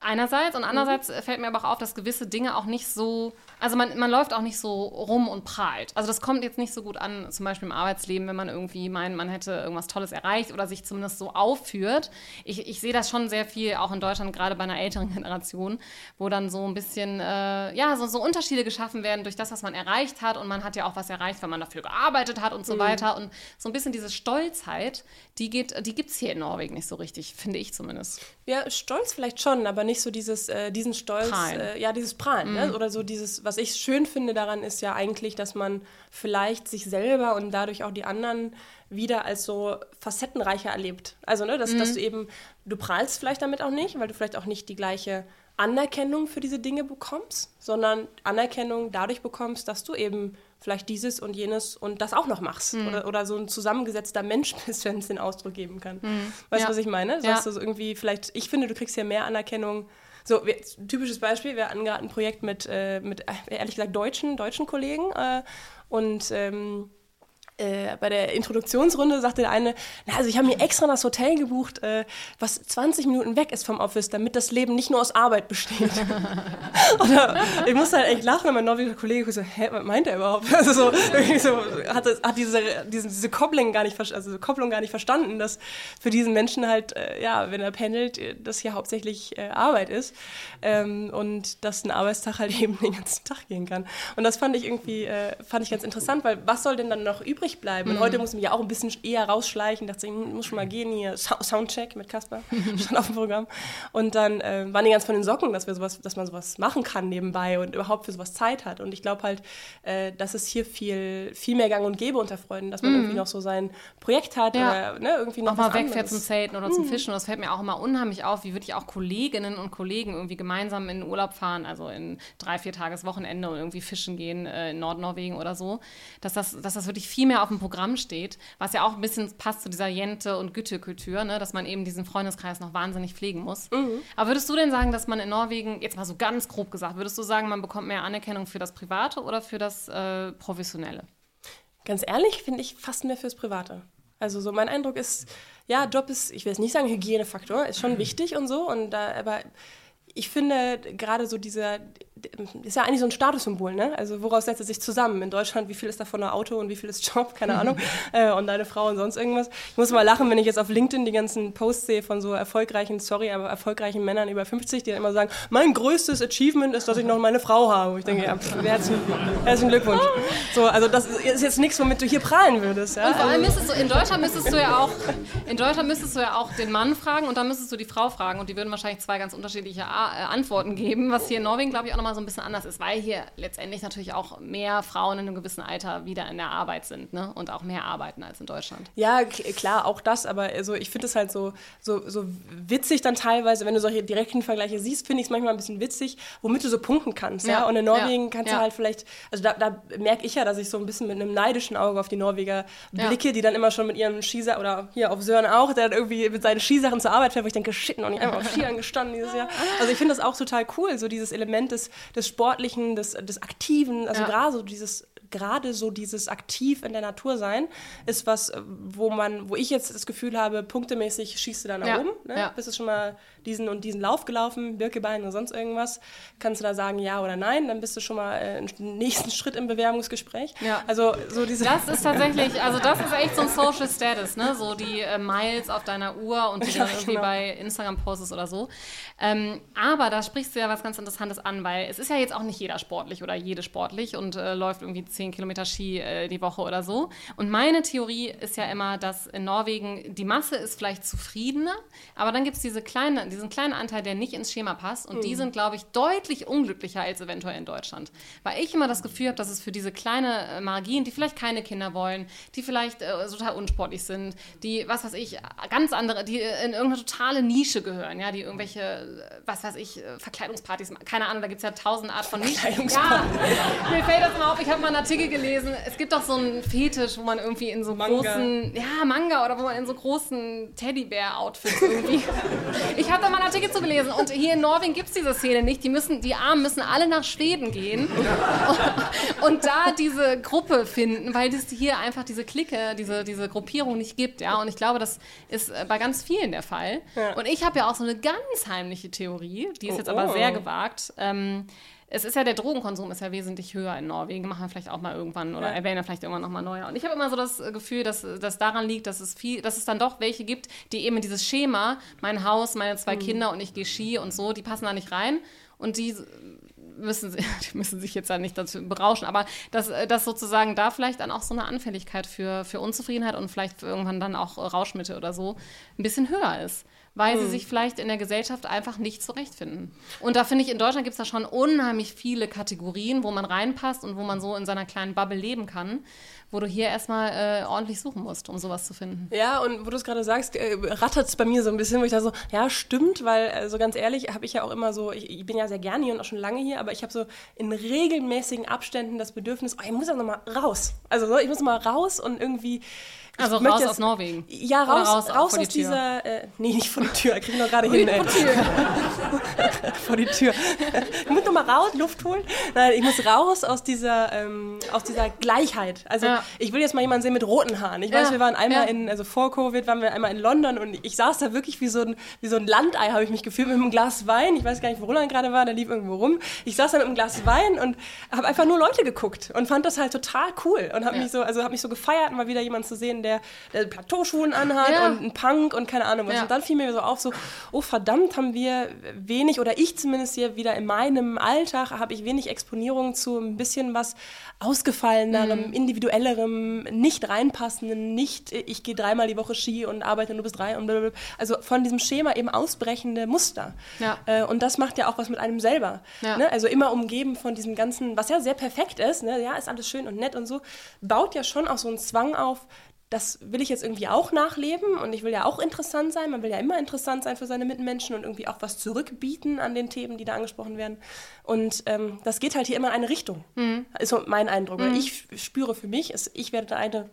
einerseits und mhm. andererseits mhm. fällt mir aber auch auf, dass gewisse Dinge auch nicht so, also man, man läuft auch nicht so rum und prahlt. Also das kommt jetzt nicht so gut an, zum Beispiel im Arbeitsleben, wenn man irgendwie meint, man hätte irgendwas Tolles erreicht oder sich zumindest so aufführt. Ich, ich sehe das schon sehr viel, auch in Deutschland, gerade bei einer älteren Generation, wo dann so ein bisschen, äh, ja, so, so, Unterschiede geschaffen werden durch das, was man erreicht hat und man hat ja auch was erreicht, weil man dafür gearbeitet hat und so mhm. weiter und so ein bisschen diese Stolzheit, die, geht, die gibt es hier in Norwegen nicht so richtig, finde ich zumindest. Ja, Stolz vielleicht schon, aber nicht so dieses, äh, diesen Stolz, äh, ja, dieses Prahlen, ne? mhm. ne? oder so dieses, was ich schön finde daran, ist ja eigentlich, dass man vielleicht sich selber und dadurch auch die anderen wieder als so facettenreicher erlebt. Also, ne, dass, mhm. dass du eben, du prahlst vielleicht damit auch nicht, weil du vielleicht auch nicht die gleiche Anerkennung für diese Dinge bekommst, sondern Anerkennung dadurch bekommst, dass du eben vielleicht dieses und jenes und das auch noch machst. Mhm. Oder, oder so ein zusammengesetzter Mensch bist, wenn es den Ausdruck geben kann. Mhm. Weißt du, ja. was ich meine? Ja. Sagst du so irgendwie, vielleicht, ich finde, du kriegst ja mehr Anerkennung. So, wir, typisches Beispiel, wir hatten gerade ein Projekt mit, äh, mit, äh, ehrlich gesagt, deutschen, deutschen Kollegen äh, und ähm, äh, bei der Introduktionsrunde sagte der eine, na, also ich habe mir extra das Hotel gebucht, äh, was 20 Minuten weg ist vom Office, damit das Leben nicht nur aus Arbeit besteht. Oder ich musste halt echt lachen, und mein norwegischer Kollege so, hä, was meint er überhaupt? Also so, so hat, hat diese, diese, diese Kopplung gar nicht, also Kopplung gar nicht verstanden, dass für diesen Menschen halt, äh, ja, wenn er pendelt, äh, das hier hauptsächlich äh, Arbeit ist ähm, und dass ein Arbeitstag halt eben den ganzen Tag gehen kann. Und das fand ich irgendwie, äh, fand ich ganz interessant, weil was soll denn dann noch übrig bleiben? Und mhm. heute muss ich mich ja auch ein bisschen eher rausschleichen, dachte ich, muss schon mal gehen hier, Soundcheck mit Kasper, schon auf dem Programm. Und dann äh, waren die ganz von den Socken, dass wir sowas, dass man sowas machen kann nebenbei und überhaupt für sowas Zeit hat. Und ich glaube halt, äh, dass es hier viel, viel mehr Gang und Gäbe unter Freunden, dass man mhm. irgendwie noch so sein Projekt hat ja. oder ne, irgendwie noch auch mal wegfährt zum Zelten oder mhm. zum Fischen. Und das fällt mir auch immer unheimlich auf, wie wirklich auch Kolleginnen und Kollegen irgendwie gemeinsam in den Urlaub fahren, also in drei, vier Tages Wochenende und irgendwie fischen gehen äh, in Nordnorwegen oder so, dass das, dass das wirklich viel mehr auf dem Programm steht, was ja auch ein bisschen passt zu dieser Jente- und Gütekultur, ne, dass man eben diesen Freundeskreis noch wahnsinnig pflegen muss. Mhm. Aber würdest du denn sagen, dass man in Norwegen, jetzt mal so ganz grob gesagt, würdest du sagen, man bekommt mehr Anerkennung für das Private oder für das äh, Professionelle? Ganz ehrlich, finde ich fast mehr fürs Private. Also so mein Eindruck ist, ja, Job ist, ich will jetzt nicht sagen Hygienefaktor, ist schon wichtig und so, und da, aber ich finde gerade so dieser, ist ja eigentlich so ein Statussymbol, ne? Also woraus setzt es sich zusammen? In Deutschland, wie viel ist davon ein Auto und wie viel ist Job? Keine Ahnung. äh, und deine Frau und sonst irgendwas. Ich muss mal lachen, wenn ich jetzt auf LinkedIn die ganzen Posts sehe von so erfolgreichen, sorry, aber erfolgreichen Männern über 50, die dann immer sagen, mein größtes Achievement ist, dass ich noch meine Frau habe. Ich denke, ja, herzlichen, herzlichen Glückwunsch. So, also das ist jetzt nichts, womit du hier prahlen würdest. Ja? Und vor allem müsstest du, in Deutschland müsstest du ja auch, in Deutschland müsstest du ja auch den Mann fragen und dann müsstest du die Frau fragen und die würden wahrscheinlich zwei ganz unterschiedliche äh, Antworten geben, was hier in Norwegen, glaube ich, auch nochmal so ein bisschen anders ist, weil hier letztendlich natürlich auch mehr Frauen in einem gewissen Alter wieder in der Arbeit sind ne? und auch mehr arbeiten als in Deutschland. Ja, klar, auch das, aber also ich finde es halt so, so, so witzig dann teilweise, wenn du solche direkten Vergleiche siehst, finde ich es manchmal ein bisschen witzig, womit du so punkten kannst. Ja, ja? Und in Norwegen ja. kannst ja. du halt vielleicht, also da, da merke ich ja, dass ich so ein bisschen mit einem neidischen Auge auf die Norweger blicke, die dann immer schon mit ihrem Skisachen, oder hier auf Sören auch, der dann irgendwie mit seinen Skisachen zur Arbeit fährt, wo ich denke, shit, noch nicht einmal auf Skiern gestanden dieses Jahr. Also ich finde das auch total cool, so dieses Element des, des Sportlichen, des, des Aktiven, also ja. gerade so dieses gerade so dieses aktiv in der Natur sein ist was, wo man, wo ich jetzt das Gefühl habe, punktemäßig schießt du da nach ja. oben. Ne? Ja. Bist du schon mal diesen und diesen Lauf gelaufen, Birkebein oder sonst irgendwas, kannst du da sagen ja oder nein, dann bist du schon mal äh, im nächsten Schritt im Bewerbungsgespräch. Ja. Also so diese Das ist tatsächlich, also das ist echt so ein Social Status, ne? So die äh, Miles auf deiner Uhr und die ja, dann irgendwie genau. bei Instagram postest oder so. Ähm, aber da sprichst du ja was ganz Interessantes an, weil es ist ja jetzt auch nicht jeder sportlich oder jede sportlich und äh, läuft irgendwie 10 Kilometer Ski äh, die Woche oder so. Und meine Theorie ist ja immer, dass in Norwegen die Masse ist vielleicht zufriedener, aber dann gibt es diese kleinen, diesen kleinen Anteil, der nicht ins Schema passt. Und mhm. die sind, glaube ich, deutlich unglücklicher als eventuell in Deutschland. Weil ich immer das Gefühl habe, dass es für diese kleine äh, Margien, die vielleicht keine Kinder wollen, die vielleicht äh, total unsportlich sind, die, was weiß ich, ganz andere, die in irgendeine totale Nische gehören, ja, die irgendwelche, äh, was weiß ich, äh, Verkleidungspartys, keine Ahnung, da gibt es ja tausend Art von Nischen. Ja, mir fällt das mal auf, ich habe mal einen Artikel gelesen, es gibt doch so einen Fetisch, wo man irgendwie in so Manga. großen, ja, Manga oder wo man in so großen Teddybär-Outfits irgendwie. ich habe da mal einen Artikel zu gelesen. Und hier in Norwegen gibt es diese Szene nicht. Die, müssen, die Armen müssen alle nach Schweden gehen und, und, da diese Gruppe finden, weil es hier einfach diese Clique, diese, diese Gruppierung nicht gibt. Ja? Und ich glaube, das ist äh, bei ganz vielen der Fall. Ja. Und ich habe ja auch so eine ganz heimliche Theorie, die ist jetzt oh, aber sehr gewagt. Ähm, es ist ja der Drogenkonsum ist ja wesentlich höher in Norwegen. Machen wir vielleicht auch mal irgendwann oder ja. erwähnen wir vielleicht irgendwann nochmal neuer. Und ich habe immer so das Gefühl, dass das daran liegt, dass es viel, dass es dann doch welche gibt, die eben dieses Schema, mein Haus, meine zwei mhm. Kinder und ich gehe Ski und so, die passen da nicht rein. Und die müssen, die müssen sich jetzt dann nicht dazu berauschen, aber dass, dass sozusagen da vielleicht dann auch so eine Anfälligkeit für, für Unzufriedenheit und vielleicht irgendwann dann auch Rauschmittel oder so ein bisschen höher ist weil sie hm. sich vielleicht in der Gesellschaft einfach nicht zurechtfinden. Und da finde ich, in Deutschland gibt es da schon unheimlich viele Kategorien, wo man reinpasst und wo man so in seiner kleinen Bubble leben kann, wo du hier erstmal äh, ordentlich suchen musst, um sowas zu finden. Ja, und wo du es gerade sagst, äh, rattert es bei mir so ein bisschen, wo ich da so, ja, stimmt, weil, äh, so also ganz ehrlich, habe ich ja auch immer so, ich, ich, bin ja sehr gerne hier und auch schon lange hier, aber ich habe so in regelmäßigen Abständen das Bedürfnis, oh, ich muss ja nochmal raus. Also so, ich muss mal raus und irgendwie also raus jetzt, aus Norwegen. Ja, raus, raus, raus aus dieser, äh, nee, nicht von die Tür, krieg ich noch gerade hin. Ey. Vor die Tür. Ich muss noch mal raus, Luft holen. Nein, ich muss raus aus dieser, ähm, aus dieser Gleichheit. Also ja. ich will jetzt mal jemanden sehen mit roten Haaren. Ich weiß, ja. wir waren einmal ja. in, also vor Covid waren wir einmal in London und ich saß da wirklich wie so ein, wie so ein Landei, habe ich mich gefühlt, mit einem Glas Wein. Ich weiß gar nicht, wo Roland gerade war, der lief irgendwo rum. Ich saß da mit einem Glas Wein und habe einfach nur Leute geguckt und fand das halt total cool und habe mich so, also habe mich so gefeiert, mal wieder jemanden zu sehen, der, der Plateauschuhen anhat und ein Punk und keine Ahnung was. Und dann fiel mir so auf, so, oh verdammt, haben wir wenig oder ich zumindest hier wieder in meinem Alltag habe ich wenig Exponierung zu ein bisschen was ausgefallenerem, mhm. individuellerem, nicht reinpassenden, nicht ich gehe dreimal die Woche Ski und arbeite nur bis drei und blablabla. Also von diesem Schema eben ausbrechende Muster. Ja. Äh, und das macht ja auch was mit einem selber. Ja. Ne? Also immer umgeben von diesem ganzen, was ja sehr perfekt ist, ne? ja, ist alles schön und nett und so, baut ja schon auch so einen Zwang auf, das will ich jetzt irgendwie auch nachleben und ich will ja auch interessant sein. Man will ja immer interessant sein für seine Mitmenschen und irgendwie auch was zurückbieten an den Themen, die da angesprochen werden. Und ähm, das geht halt hier immer in eine Richtung. Mhm. Ist so mein Eindruck. Mhm. Ich spüre für mich, ich werde da eine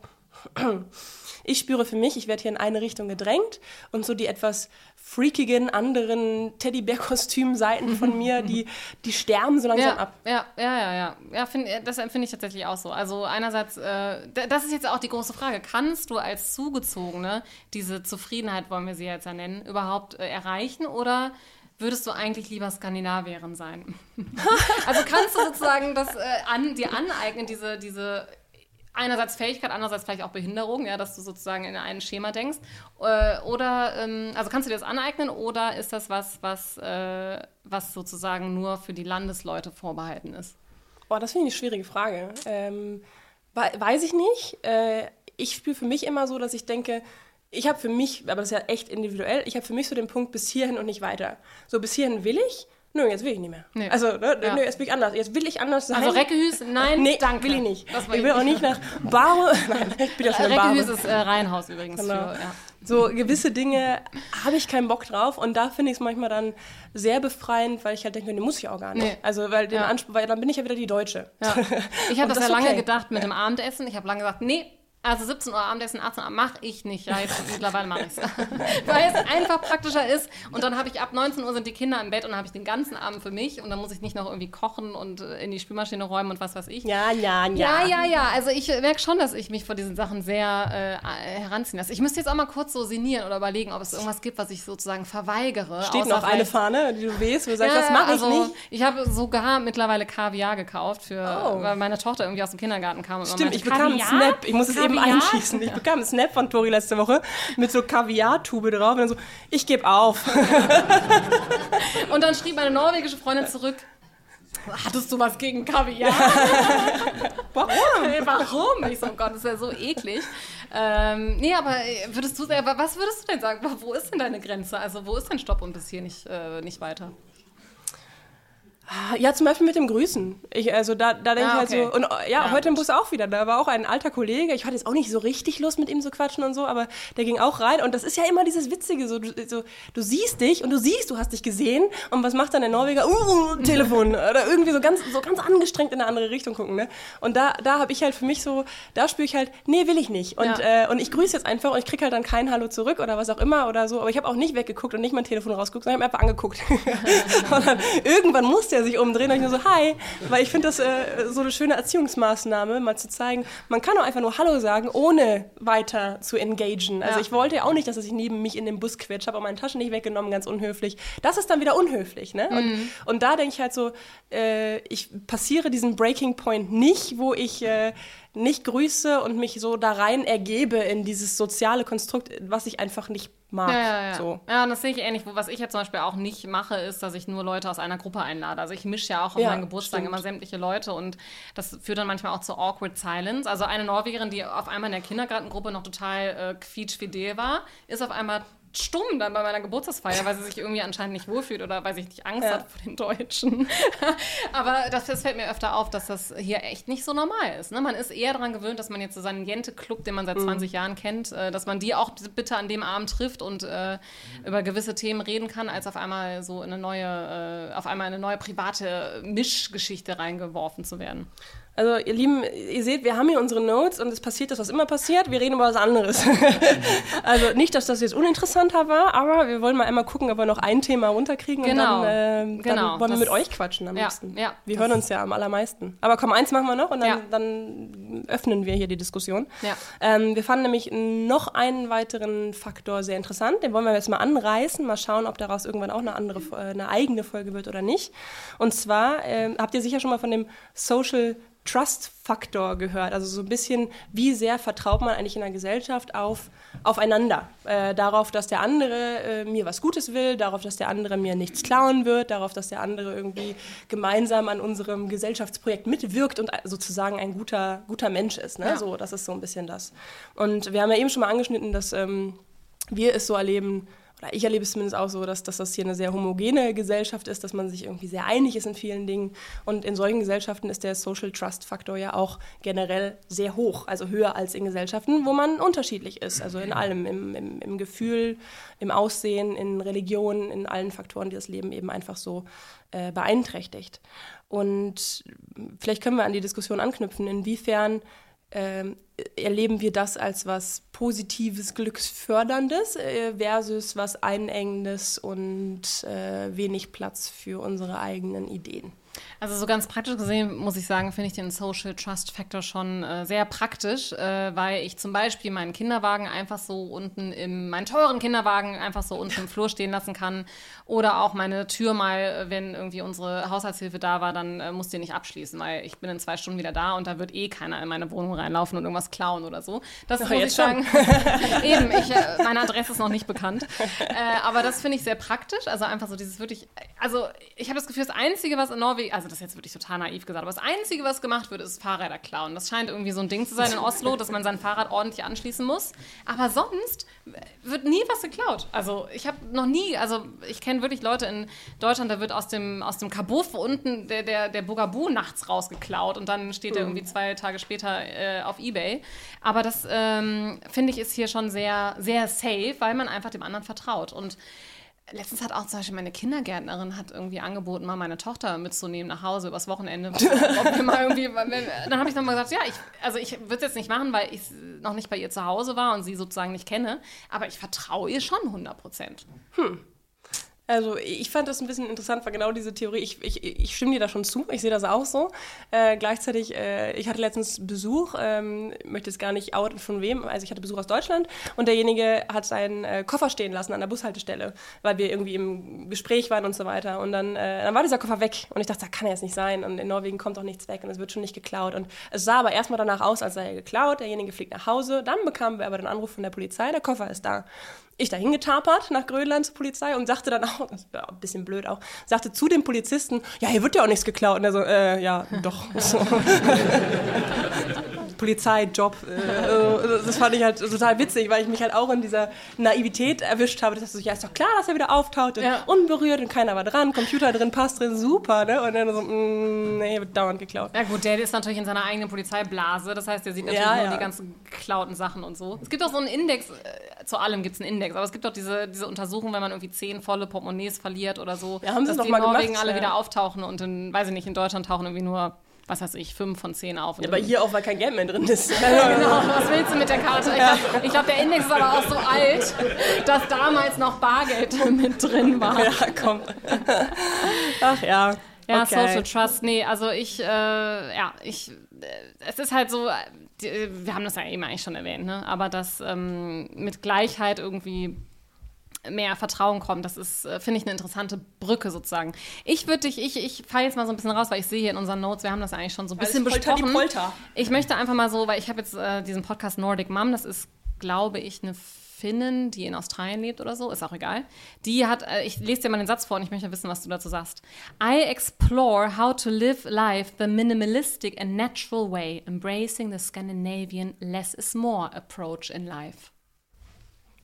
ich spüre für mich, ich werde hier in eine Richtung gedrängt und so die etwas freakigen anderen Teddybär-Kostüm-Seiten von mir, die, die sterben so langsam ja, ab. Ja, ja, ja, ja. ja find, das empfinde ich tatsächlich auch so. Also einerseits, äh, das ist jetzt auch die große Frage, kannst du als Zugezogene diese Zufriedenheit, wollen wir sie jetzt ja nennen, überhaupt äh, erreichen oder würdest du eigentlich lieber Skandinavierin sein? also kannst du sozusagen das äh, an, dir aneignen, diese, diese einerseits Fähigkeit, andererseits vielleicht auch Behinderung, ja, dass du sozusagen in ein Schema denkst. Äh, oder, ähm, also kannst du dir das aneignen oder ist das was, was, äh, was sozusagen nur für die Landesleute vorbehalten ist? Boah, das finde ich eine schwierige Frage. Ähm, weiß ich nicht. Äh, ich spüre für mich immer so, dass ich denke, ich habe für mich, aber das ist ja echt individuell, ich habe für mich so den Punkt bis hierhin und nicht weiter. So bis hierhin will ich Nö, jetzt will ich nicht mehr. Nee. Also, ne, ja. nö, jetzt will ich anders. Jetzt will ich anders sein. Also Reckehüs, nein, nee, danke. will ich nicht. ich will auch nicht nach Baro. nein, ich bin ja schon Reckehüs ist äh, Reihenhaus übrigens. Genau. Für, ja. So gewisse Dinge habe ich keinen Bock drauf und da finde ich es manchmal dann sehr befreiend, weil ich halt denke, nee, muss ich auch gar nicht. Nee. Also, weil, den ja. Anspruch, weil dann bin ich ja wieder die Deutsche. Ich habe das, das ja lange okay. gedacht mit dem Abendessen. Ich habe lange gesagt, nee, also 17 Uhr Abendessen, 18 Uhr mache ich nicht. Ja, jetzt mittlerweile mache ich es. Weil es einfach praktischer ist. Und dann habe ich ab 19 Uhr sind die Kinder im Bett und dann habe ich den ganzen Abend für mich. Und dann muss ich nicht noch irgendwie kochen und äh, in die Spülmaschine räumen und was weiß ich. Ja, ja, ja. Ja, ja, ja. Also ich merke schon, dass ich mich vor diesen Sachen sehr äh, heranziehen lasse. Ich müsste jetzt auch mal kurz so sinnieren oder überlegen, ob es irgendwas gibt, was ich sozusagen verweigere. Steht noch eine Fahne, die du weißt, wo du sagst, ja, das mache ich also, nicht. Ich habe sogar mittlerweile Kaviar gekauft, für, oh. weil meine Tochter irgendwie aus dem Kindergarten kam. Und Stimmt, ich bekam einen Snap. Ich muss es eben einschießen. Ich bekam einen Snap von Tori letzte Woche mit so Kaviar-Tube drauf und dann so, ich gebe auf. und dann schrieb meine norwegische Freundin zurück, Hattest du was gegen Kaviar? Warum? Warum? Ich so, oh Gott, das ist ja so eklig. Ähm, nee, aber würdest du, was würdest du denn sagen? Wo ist denn deine Grenze? Also, wo ist denn Stopp und bis hier nicht, äh, nicht weiter? Ja, zum Beispiel mit dem Grüßen. Ich, also da, da denke ah, okay. ich halt so, und ja, ja, heute im Bus auch wieder. Da war auch ein alter Kollege. Ich hatte jetzt auch nicht so richtig Lust, mit ihm zu quatschen und so, aber der ging auch rein. Und das ist ja immer dieses Witzige. So, du, so, du siehst dich und du siehst, du hast dich gesehen. Und was macht dann der Norweger? Uh, uh Telefon. Oder irgendwie so ganz, so ganz angestrengt in eine andere Richtung gucken. Ne? Und da, da habe ich halt für mich so, da spüre ich halt, nee, will ich nicht. Und, ja. äh, und ich grüße jetzt einfach und ich kriege halt dann kein Hallo zurück oder was auch immer oder so. Aber ich habe auch nicht weggeguckt und nicht mein Telefon rausgeguckt, sondern ich habe einfach angeguckt. und dann, irgendwann muss der sich umdrehen und ich nur so, hi. Weil ich finde das äh, so eine schöne Erziehungsmaßnahme, mal zu zeigen, man kann auch einfach nur Hallo sagen, ohne weiter zu engagen. Also ja. ich wollte ja auch nicht, dass er sich neben mich in den Bus quetscht, habe auch meine Taschen nicht weggenommen, ganz unhöflich. Das ist dann wieder unhöflich, ne? Und, mhm. und da denke ich halt so, äh, ich passiere diesen Breaking Point nicht, wo ich äh, nicht grüße und mich so da rein ergebe in dieses soziale Konstrukt, was ich einfach nicht mag. Ja, ja, ja. So. ja das sehe ich ähnlich. Was ich jetzt zum Beispiel auch nicht mache, ist, dass ich nur Leute aus einer Gruppe einlade. Also ich mische ja auch auf ja, meinen Geburtstag stimmt. immer sämtliche Leute und das führt dann manchmal auch zu awkward silence. Also eine Norwegerin, die auf einmal in der Kindergartengruppe noch total äh, quietschfidel war, ist auf einmal stumm dann bei meiner Geburtstagsfeier, weil sie sich irgendwie anscheinend nicht wohlfühlt oder weil sie nicht Angst ja. hat vor den Deutschen. Aber das, das, fällt mir öfter auf, dass das hier echt nicht so normal ist. Ne? Man ist eher daran gewöhnt, dass man jetzt so seinen Jente-Club, den man seit 20 mhm. Jahren kennt, äh, dass man die auch bitte an dem Abend trifft und äh, über gewisse Themen reden kann, als auf einmal so in eine neue, äh, auf einmal eine neue private Mischgeschichte reingeworfen zu werden. Also ihr Lieben, ihr seht, wir haben hier unsere Notes und es passiert das, was immer passiert. Wir reden über was anderes. also nicht, dass das jetzt uninteressanter war, aber wir wollen mal einmal gucken, ob wir noch ein Thema runterkriegen genau. und dann, äh, genau. dann wollen wir mit euch quatschen am ja, liebsten. Ja, wir hören uns ja am allermeisten. Aber komm, eins machen wir noch und dann, Ja. dann öffnen wir hier die Diskussion. Ähm, wir fanden nämlich noch einen weiteren Faktor sehr interessant. Den wollen wir jetzt mal anreißen, mal schauen, ob daraus irgendwann auch eine andere, äh, eine eigene Folge wird oder nicht. Und zwar ähm, habt ihr sicher schon mal von dem Social Trust-Faktor gehört. Also so ein bisschen, wie sehr vertraut man eigentlich in einer Gesellschaft auf, aufeinander. Äh, darauf, dass der andere äh, mir was Gutes will, darauf, dass der andere mir nichts klauen wird, darauf, dass der andere irgendwie gemeinsam an unserem Gesellschaftsprojekt mitwirkt und sozusagen ein guter, guter Mensch ist. Ne? Ja. So, das ist so ein bisschen das. Und wir haben ja eben schon mal angeschnitten, dass ähm, wir es so erleben, oder ich erlebe es zumindest auch so, dass, dass das hier eine sehr homogene Gesellschaft ist, dass man sich irgendwie sehr einig ist in vielen Dingen. Und in solchen Gesellschaften ist der Social Trust Faktor ja auch generell sehr hoch, also höher als in Gesellschaften, wo man unterschiedlich ist. Also in allem, im, im, im Gefühl, im Aussehen, in Religion, in allen Faktoren, die das Leben eben einfach so äh, beeinträchtigt. Und vielleicht können wir an die Diskussion anknüpfen, inwiefern ähm, erleben wir das als was Positives, Glücksförderndes äh, versus was Einengendes und äh, wenig Platz für unsere eigenen Ideen. Also so ganz praktisch gesehen muss ich sagen, finde ich den Social Trust Factor schon äh, sehr praktisch, äh, weil ich zum Beispiel meinen Kinderwagen einfach so unten im, meinen teuren Kinderwagen einfach so unten im Flur stehen lassen kann oder auch meine Tür mal, äh, wenn irgendwie unsere Haushaltshilfe da war, dann äh, muss die nicht abschließen, weil ich bin in zwei Stunden wieder da und da wird eh keiner in meine Wohnung reinlaufen und irgendwas klauen oder so. Das Ach, muss ich schon. sagen. Eben, ich, äh, meine Adresse ist noch nicht bekannt. Äh, aber das finde ich sehr praktisch. Also einfach so dieses wirklich, also ich habe das Gefühl, das Einzige, was in Norwegen, also das ist jetzt wirklich total naiv gesagt, aber das Einzige, was gemacht wird, ist Fahrräder klauen. Das scheint irgendwie so ein Ding zu sein in Oslo, dass man sein Fahrrad ordentlich anschließen muss. Aber sonst wird nie was geklaut. Also ich habe noch nie, also ich kenne wirklich Leute in Deutschland, da wird aus dem, aus dem Kabuff unten der, der, der Bugaboo nachts rausgeklaut und dann steht er irgendwie zwei Tage später äh, auf Ebay. Aber das ähm, finde ich ist hier schon sehr, sehr safe, weil man einfach dem anderen vertraut. Und Letztens hat auch zum Beispiel meine Kindergärtnerin hat irgendwie angeboten, mal meine Tochter mitzunehmen nach Hause übers Wochenende. Irgendwie, dann habe ich dann mal gesagt, ja, ich, also ich würde es jetzt nicht machen, weil ich noch nicht bei ihr zu Hause war und sie sozusagen nicht kenne, aber ich vertraue ihr schon 100 Prozent. Also ich fand das ein bisschen interessant, war genau diese Theorie. Ich, ich, ich stimme dir da schon zu, ich sehe das auch so. Äh, gleichzeitig, äh, ich hatte letztens Besuch, ähm, möchte jetzt gar nicht outen von wem, also ich hatte Besuch aus Deutschland und derjenige hat seinen äh, Koffer stehen lassen an der Bushaltestelle, weil wir irgendwie im Gespräch waren und so weiter. Und dann, äh, dann war dieser Koffer weg und ich dachte, das kann ja jetzt nicht sein und in Norwegen kommt auch nichts weg und es wird schon nicht geklaut. Und es sah aber erstmal danach aus, als sei er geklaut, derjenige fliegt nach Hause, dann bekamen wir aber den Anruf von der Polizei, der Koffer ist da ich dahin getapert nach Grönland zur Polizei und sagte dann auch, das war ein bisschen blöd auch, sagte zu dem Polizisten, ja, hier wird ja auch nichts geklaut. Und er so, äh, ja, doch. Polizeijob. Äh, das fand ich halt total witzig, weil ich mich halt auch in dieser Naivität erwischt habe. Das so, ja, ist doch klar, dass er wieder auftaucht und Ja. unberührt und keiner war dran, Computer drin, Pass drin, super, ne? Und dann so, mm, nee, wird dauernd geklaut. Ja gut, der ist natürlich in seiner eigenen Polizeiblase, das heißt, der sieht natürlich Ja, nur ja. die ganzen geklauten Sachen und so. Es gibt auch so einen Index, äh, zu allem gibt es einen Index, aber es gibt auch diese, diese Untersuchung, wenn man irgendwie zehn volle Portemonnaies verliert oder so, Ja, haben sie dass die mal in Norwegen gemacht, alle wieder auftauchen und in, weiß ich nicht, in Deutschland tauchen irgendwie nur, was weiß ich, fünf von zehn auf. Und Aber hier auch, weil kein Geld mehr drin ist. Genau, was willst du mit der Karte? Ich glaube, glaub, der Index ist aber auch so alt, dass damals noch Bargeld mit drin war. ja, komm. Ach ja. Ja, okay. Social Trust, nee, also ich, äh, ja, ich, äh, es ist halt so, äh, die, wir haben das ja eben eigentlich schon erwähnt, ne? aber dass ähm, mit Gleichheit irgendwie mehr Vertrauen kommt, das ist, äh, finde ich, eine interessante Brücke sozusagen. Ich würde dich, ich, ich falle jetzt mal so ein bisschen raus, weil ich sehe hier in unseren Notes, wir haben das eigentlich schon so ein bisschen Alles die besprochen. Polter. Ich möchte einfach mal so, weil ich habe jetzt äh, diesen Podcast Nordic Mom, das ist, glaube ich, eine Finnin, die in Australien lebt oder so, ist auch egal. Die hat, äh, ich lese dir mal den Satz vor und ich möchte wissen, was du dazu sagst. I explore how to live life the minimalistic and natural way, embracing the Scandinavian less is more approach in life.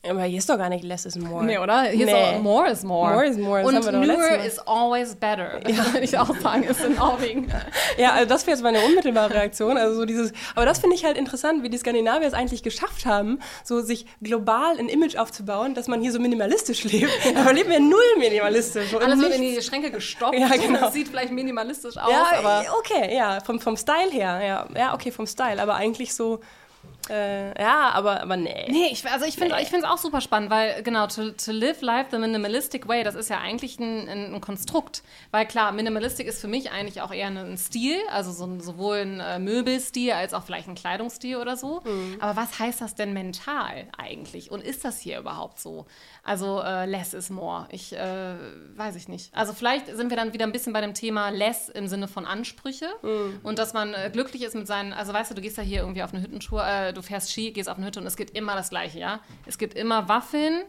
Aber hier ist doch gar nicht less is more. Nee, oder? Hier Nee. ist auch more is more. More is more, das Und haben doch Mal. is always better. Würde ich auch sagen, ist in Norwegen. Ja, also das wäre jetzt meine unmittelbare Reaktion. Also so dieses, aber das finde ich halt interessant, wie die Skandinavier es eigentlich geschafft haben, so sich global ein Image aufzubauen, dass man hier so minimalistisch lebt. Aber leben wir null minimalistisch. und Alles wird in nichts- die Schränke gestopft. Ja, genau. Das sieht vielleicht minimalistisch aus, Ja, aber okay, ja, vom, vom Style her, ja. Ja, okay, vom Style, aber eigentlich so, äh, ja, aber, aber nee. Nee, ich, also ich finde es auch super spannend, weil genau, to, to live life the minimalistic way, das ist ja eigentlich ein, ein, ein Konstrukt. Weil klar, Minimalistik ist für mich eigentlich auch eher ein Stil, also so, ein- sowohl ein äh, Möbelstil als auch vielleicht ein Kleidungsstil oder so. Aber was heißt das denn mental eigentlich? Und ist das hier überhaupt so? Also äh, less is more. Ich äh, weiß ich nicht. Also vielleicht sind wir dann wieder ein bisschen bei dem Thema less im Sinne von Ansprüche und dass man äh, glücklich ist mit seinen, also weißt du, du gehst ja hier irgendwie auf eine Hüttentour, äh, du fährst Ski, gehst auf eine Hütte und es gibt immer das Gleiche, ja? Es gibt immer Waffeln,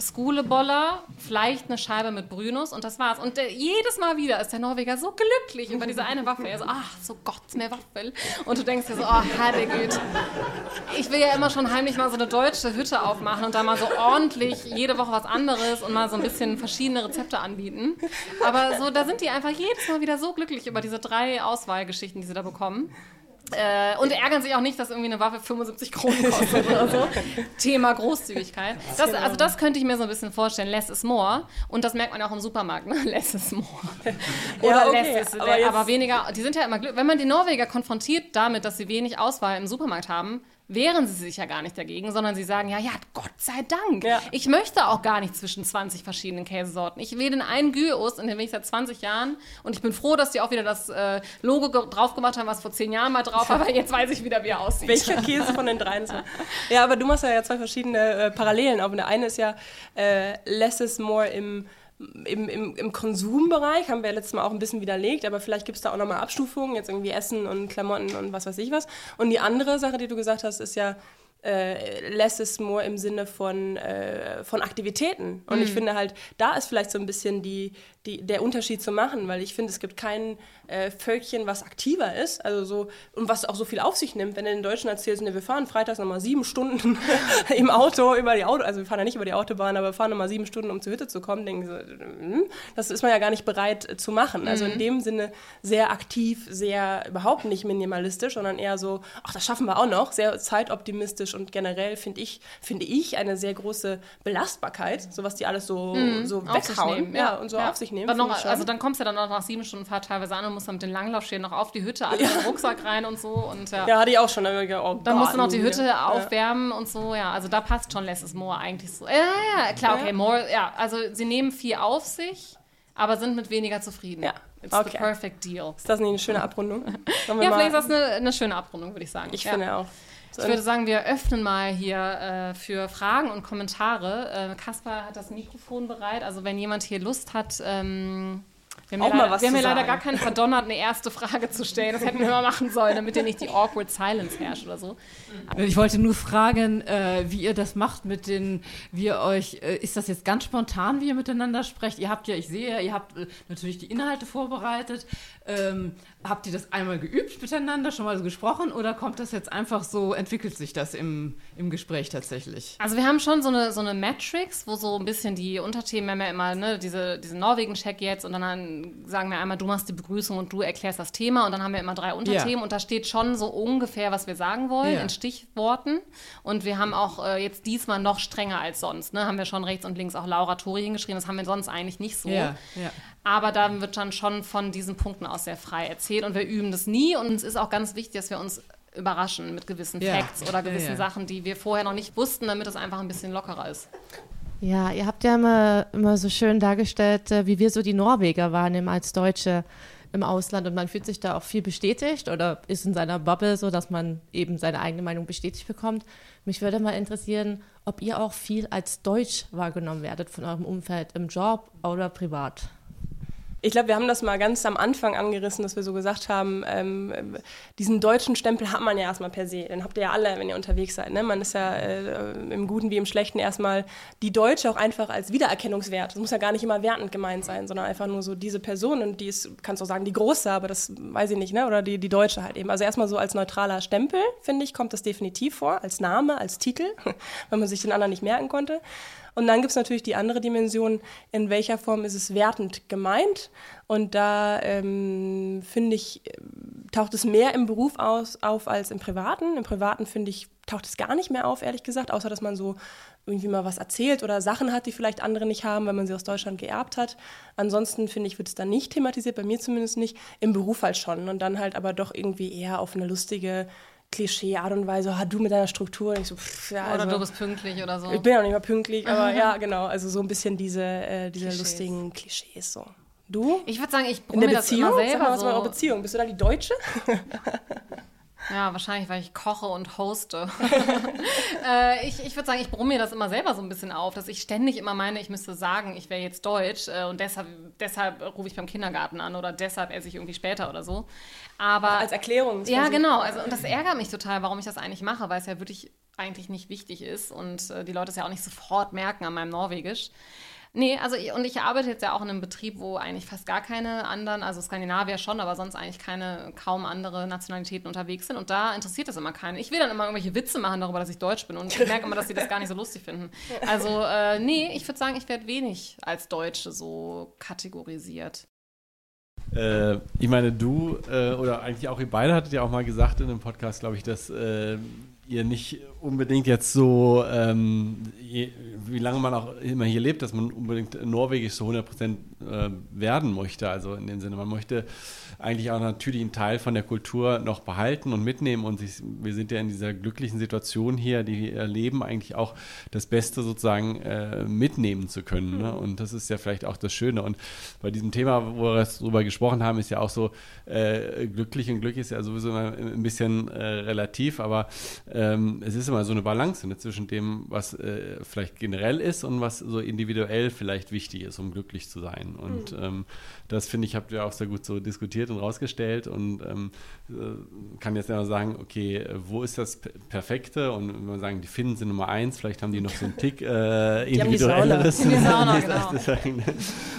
Skuleboller, vielleicht eine Scheibe mit Brünos und das war's. Und äh, jedes Mal wieder ist der Norweger so glücklich über diese eine Waffel. Er so, ach, so Gott, mehr Waffel. Und du denkst dir so, oh, Herregud. Ich will ja immer schon heimlich mal so eine deutsche Hütte aufmachen und da mal so ordentlich jede Woche was anderes und mal so ein bisschen verschiedene Rezepte anbieten. Aber so, da sind die einfach jedes Mal wieder so glücklich über diese drei Auswahlgeschichten, die sie da bekommen. Äh, und ärgern sich auch nicht, dass irgendwie eine Waffe 75 Kronen kostet oder so. Thema Großzügigkeit. Das, also das könnte ich mir so ein bisschen vorstellen. Less is more. Und das merkt man auch im Supermarkt. Ne? Less is more. Oder Ja, okay, less is, aber aber, weniger. Die sind ja immer glücklich. Wenn man die Norweger konfrontiert damit, dass sie wenig Auswahl im Supermarkt haben, wehren sie sich ja gar nicht dagegen, sondern sie sagen, ja, ja, Gott sei Dank. Ja. Ich möchte auch gar nicht zwischen 20 verschiedenen Käsesorten. Ich wähle den einen Gyros, in den bin ich seit 20 Jahren und ich bin froh, dass die auch wieder das äh, Logo drauf gemacht haben, was vor 10 Jahren mal drauf war, aber jetzt weiß ich wieder, wie er aussieht. Welcher Käse von den dreien ist? Ja, aber du machst ja zwei verschiedene äh, Parallelen auf. Und der eine ist ja äh, less is more im, im, im, im Konsumbereich, haben wir ja letztes Mal auch ein bisschen widerlegt, aber vielleicht gibt es da auch nochmal Abstufungen, jetzt irgendwie Essen und Klamotten und was weiß ich was. Und die andere Sache, die du gesagt hast, ist ja äh, less is more im Sinne von, äh, von Aktivitäten. Und ich finde halt, da ist vielleicht so ein bisschen die, die, der Unterschied zu machen, weil ich finde, es gibt kein äh, Völkchen, was aktiver ist, also so, und was auch so viel auf sich nimmt. Wenn du den Deutschen erzählst, ne, wir fahren freitags nochmal sieben Stunden im Auto über die Auto, also wir fahren ja nicht über die Autobahn, aber wir fahren nochmal sieben Stunden, um zur Hütte zu kommen, denken so, hm, das ist man ja gar nicht bereit äh, zu machen. Also in dem Sinne sehr aktiv, sehr überhaupt nicht minimalistisch, sondern eher so, ach, das schaffen wir auch noch, sehr zeitoptimistisch und generell finde ich, finde ich eine sehr große Belastbarkeit, so was die alles so, so Auf sich weghauen nehmen, ja, und so auf sich nehmen. Dann finde noch, also dann kommst du dann auch nach sieben Stunden Fahrt teilweise an und musst dann mit den Langlaufschäden noch auf die Hütte, alle in den Rucksack rein und so. Und ja. ja, hatte ich auch schon. Dann, gedacht, oh Dann musst du noch die Hütte ja. aufwärmen und so, ja. Also da passt schon less is more eigentlich so. Ja, ja, klar, okay, Ja. more, ja. Also sie nehmen viel auf sich, aber sind mit weniger zufrieden. Ja, It's the okay. perfect deal. Ist das nicht eine schöne Abrundung? Ja, vielleicht ist das eine, eine schöne Abrundung, würde ich sagen. Ich ja. finde auch. Ich würde sagen, wir öffnen mal hier äh, für Fragen und Kommentare. Äh, Kaspar hat das Mikrofon bereit. Also wenn jemand hier Lust hat, ähm, wir haben, Auch ja mal leider, was wir haben ja leider gar keinen verdonnert, eine erste Frage zu stellen. Das hätten wir mal machen sollen, damit hier nicht die awkward silence herrscht oder so. Ich wollte nur fragen, äh, wie ihr das macht mit den, wie ihr euch, äh, ist das jetzt ganz spontan, wie ihr miteinander sprecht? Ihr habt ja, ich sehe, ihr habt äh, natürlich die Inhalte vorbereitet. Ähm, habt ihr das einmal geübt miteinander, schon mal so gesprochen oder kommt das jetzt einfach so, entwickelt sich das im, im Gespräch tatsächlich? Also wir haben schon so eine, so eine Matrix, wo so ein bisschen die Unterthemen, wir haben ja immer ne, diese, diesen Norwegen-Check jetzt und dann sagen wir einmal, du machst die Begrüßung und du erklärst das Thema und dann haben wir immer drei Unterthemen und da steht schon so ungefähr, was wir sagen wollen Ja. in Stichworten und wir haben auch äh, jetzt diesmal noch strenger als sonst, ne, haben wir schon rechts und links auch Laura Tori hingeschrieben, das haben wir sonst eigentlich nicht so. Ja, ja. Aber da wird dann schon von diesen Punkten aus sehr frei erzählt und wir üben das nie. Und es ist auch ganz wichtig, dass wir uns überraschen mit gewissen Ja. Facts oder Ja, gewissen ja. Sachen, die wir vorher noch nicht wussten, damit es einfach ein bisschen lockerer ist. Ja, ihr habt ja immer, immer so schön dargestellt, äh, wie wir so die Norweger wahrnehmen als Deutsche im Ausland und man fühlt sich da auch viel bestätigt oder ist in seiner Bubble so, dass man eben seine eigene Meinung bestätigt bekommt. Mich würde mal interessieren, ob ihr auch viel als Deutsch wahrgenommen werdet von eurem Umfeld im Job oder privat. Ich glaube, wir haben das mal ganz am Anfang angerissen, dass wir so gesagt haben, ähm, diesen deutschen Stempel hat man ja erstmal per se. Den habt ihr ja alle, wenn ihr unterwegs seid. Ne? Man ist ja äh, im Guten wie im Schlechten erstmal die Deutsche auch einfach als Wiedererkennungswert. Das muss ja gar nicht immer wertend gemeint sein, sondern einfach nur so diese Person und die ist, kannst du auch sagen, die Große, aber das weiß ich nicht, ne? oder die, die Deutsche halt eben. Also erstmal so als neutraler Stempel, finde ich, kommt das definitiv vor, als Name, als Titel, wenn man sich den anderen nicht merken konnte. Und dann gibt es natürlich die andere Dimension, in welcher Form ist es wertend gemeint. Und da ähm, finde ich, taucht es mehr im Beruf aus, auf als im Privaten. Im Privaten finde ich, taucht es gar nicht mehr auf, ehrlich gesagt, außer dass man so irgendwie mal was erzählt oder Sachen hat, die vielleicht andere nicht haben, weil man sie aus Deutschland geerbt hat. Ansonsten finde ich, wird es dann nicht thematisiert, bei mir zumindest nicht, im Beruf halt schon. Und dann halt aber doch irgendwie eher auf eine lustige, Klischee-Art und Weise, ah, du mit deiner Struktur. Und ich so, pff, ja, oder also, du bist pünktlich oder so. Ich bin auch nicht mal pünktlich, aber ja, genau. Also so ein bisschen diese, äh, diese Klischees. lustigen Klischees so. Du? Ich würde sagen, ich In der Beziehung? Das immer selber Sag mal, was so. eure Beziehung? Bist du da die Deutsche? Ja, wahrscheinlich, weil ich koche und hoste. äh, ich ich würde sagen, ich brumme mir das immer selber so ein bisschen auf, dass ich ständig immer meine, ich müsste sagen, ich wäre jetzt Deutsch äh, und deshalb, deshalb rufe ich beim Kindergarten an oder deshalb esse ich irgendwie später oder so. Aber als Erklärung. Ja, genau. Also, und das ärgert mich total, warum ich das eigentlich mache, weil es ja wirklich eigentlich nicht wichtig ist und äh, die Leute es ja auch nicht sofort merken an meinem Norwegisch. Nee, also und ich arbeite jetzt ja auch in einem Betrieb, wo eigentlich fast gar keine anderen, also Skandinavier schon, aber sonst eigentlich keine, kaum andere Nationalitäten unterwegs sind. Und da interessiert das immer keinen. Ich will dann immer irgendwelche Witze machen darüber, dass ich Deutsch bin und ich merke immer, dass sie das gar nicht so lustig finden. Also, äh, nee, ich würde sagen, ich werde wenig als Deutsche so kategorisiert. Äh, ich meine, du äh, oder eigentlich auch ihr beide hattet ja auch mal gesagt in einem Podcast, glaube ich, dass äh, ihr nicht unbedingt jetzt so, ähm, je, wie lange man auch immer hier lebt, dass man unbedingt norwegisch so 100 Prozent äh, werden möchte. Also in dem Sinne, man möchte eigentlich auch natürlich einen Teil von der Kultur noch behalten und mitnehmen. Und sich, wir sind ja in dieser glücklichen Situation hier, die wir erleben, eigentlich auch das Beste sozusagen äh, mitnehmen zu können. Ne? Mhm. Und das ist ja vielleicht auch das Schöne. Und bei diesem Thema, wo wir darüber gesprochen haben, ist ja auch so, äh, glücklich und Glück ist ja sowieso immer ein bisschen äh, relativ, aber ähm, es ist immer so eine Balance ne, zwischen dem, was äh, vielleicht generell ist und was so individuell vielleicht wichtig ist, um glücklich zu sein. Und mhm. ähm, das finde ich, habt ihr auch sehr gut so diskutiert und rausgestellt und ähm, äh, kann jetzt immer sagen, okay, wo ist das Perfekte? Und wenn wir sagen, die Finnen sind Nummer eins, vielleicht haben die noch so einen Tick äh, individuelleres. Sauna, genau.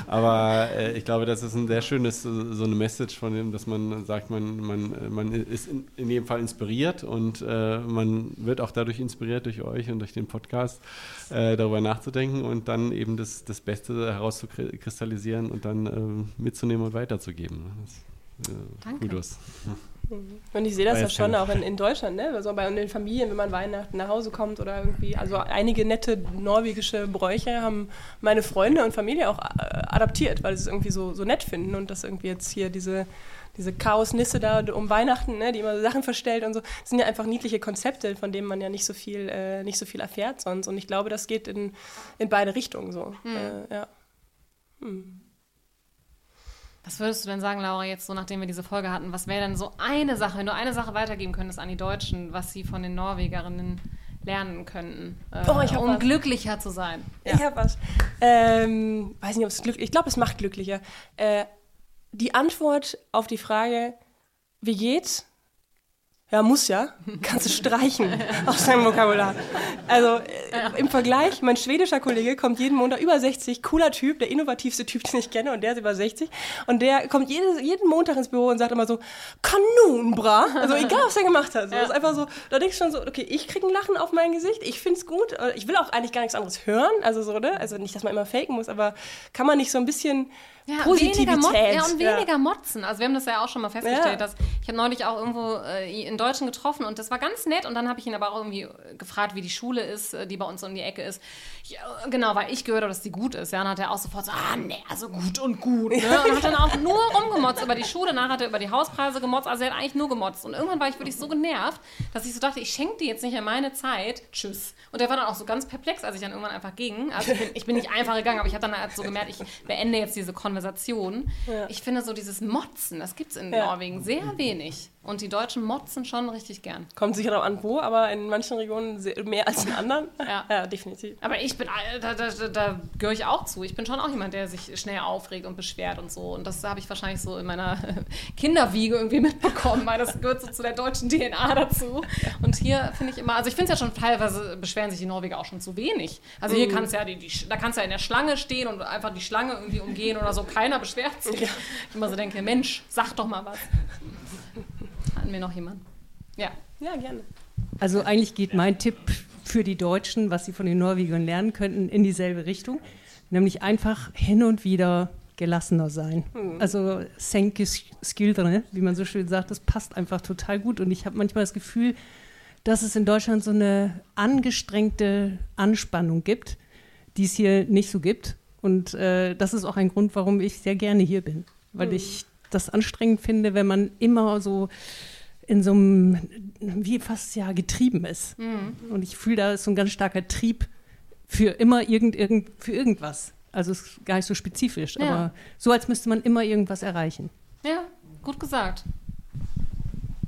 Aber äh, ich glaube, das ist ein sehr schönes, so eine Message von dem, dass man sagt, man, man, man ist in, in jedem Fall inspiriert und äh, man wird auch dadurch inspiriert durch euch und durch den Podcast äh, darüber nachzudenken und dann eben das, das Beste herauszukristallisieren und dann ähm, mitzunehmen und weiterzugeben. Das, äh, Danke. Kudos. Und ich sehe das ja schon auch in, in Deutschland, ne? Also bei den Familien, wenn man Weihnachten nach Hause kommt oder irgendwie, also einige nette norwegische Bräuche haben meine Freunde und Familie auch äh, adaptiert, weil sie es irgendwie so, so nett finden und das irgendwie jetzt hier diese, diese Chaos-Nisse da um Weihnachten, ne, die immer so Sachen verstellt und so, das sind ja einfach niedliche Konzepte, von denen man ja nicht so viel, äh, nicht so viel erfährt sonst. Und ich glaube, das geht in, in beide Richtungen so. Hm. Äh, ja. Hm. Was würdest du denn sagen, Laura, jetzt so, nachdem wir diese Folge hatten, was wäre denn so eine Sache, wenn du eine Sache weitergeben könntest an die Deutschen, was sie von den Norwegerinnen lernen könnten, äh, oh, um was. glücklicher zu sein? Ja. Ich habe was. Ähm, weiß nicht, ob es glücklich Ich glaube, es macht glücklicher. Äh, die Antwort auf die Frage, wie geht's? Ja, muss ja. Kannst du streichen aus deinem Vokabular. Also äh, im Vergleich, mein schwedischer Kollege kommt jeden Montag über 60, cooler Typ, der innovativste Typ, den ich kenne, und der ist über 60. Und der kommt jede, jeden Montag ins Büro und sagt immer so, Kanon, bra. Also egal, was er gemacht hat. So, ja. ist einfach so, da denkst du schon so, okay, ich krieg ein Lachen auf mein Gesicht, ich find's gut. Ich will auch eigentlich gar nichts anderes hören. Also so, ne? Also nicht, dass man immer faken muss, aber kann man nicht so ein bisschen ja, Positivität. Weniger ja, und weniger ja. motzen. Also wir haben das ja auch schon mal festgestellt, ja. dass ich habe neulich auch irgendwo äh, einen Deutschen getroffen und das war ganz nett und dann habe ich ihn aber auch irgendwie gefragt, wie die Schule ist, äh, die bei uns um die Ecke ist. Ja, genau, weil ich gehört habe, dass die gut ist. Ja, dann hat er auch sofort so, ah, nee, also gut und gut. Ne? Und hat dann auch nur rumgemotzt über die Schule, danach hat er über die Hauspreise gemotzt, also er hat eigentlich nur gemotzt. Und irgendwann war ich wirklich so genervt, dass ich so dachte, ich schenke dir jetzt nicht in meine Zeit, tschüss. Und er war dann auch so ganz perplex, als ich dann irgendwann einfach ging. Also ich bin, ich bin nicht einfach gegangen, aber ich habe dann halt so gemerkt, ich beende jetzt diese Konversation. Ja. Ich finde so dieses Motzen, das gibt es in ja. Norwegen sehr wenig. Und die Deutschen motzen schon richtig gern. Kommt sicher noch an wo, aber in manchen Regionen mehr als in anderen. Ja, ja definitiv. Aber ich bin, äh, da, da, da gehöre ich auch zu. Ich bin schon auch jemand, der sich schnell aufregt und beschwert und so. Und das habe ich wahrscheinlich so in meiner Kinderwiege irgendwie mitbekommen, weil das gehört so zu der deutschen DNA dazu. Und hier finde ich immer, also ich finde es ja schon teilweise beschweren sich die Norweger auch schon zu wenig. Also hier mhm. kannst ja die, die, da kannst ja in der Schlange stehen und einfach die Schlange irgendwie umgehen oder so. Keiner beschwert sich. Ja. Ich immer so denke, Mensch, sag doch mal was. Hatten wir noch jemanden? Ja. Ja, gerne. Also eigentlich geht mein Tipp für die Deutschen, was sie von den Norwegern lernen könnten, in dieselbe Richtung. Nämlich einfach hin und wieder gelassener sein. Mhm. Also senke skuldrene, wie man so schön sagt, das passt einfach total gut. Und ich habe manchmal das Gefühl, dass es in Deutschland so eine angestrengte Anspannung gibt, die es hier nicht so gibt. Und äh, das ist auch ein Grund, warum ich sehr gerne hier bin, weil mhm. ich das anstrengend finde, wenn man immer so in so einem, wie fast ja, getrieben ist. Mhm. Und ich fühle, da ist so ein ganz starker Trieb für immer irgend, irgend, für irgendwas. Also es ist gar nicht so spezifisch, ja. aber so, als müsste man immer irgendwas erreichen. Ja, gut gesagt.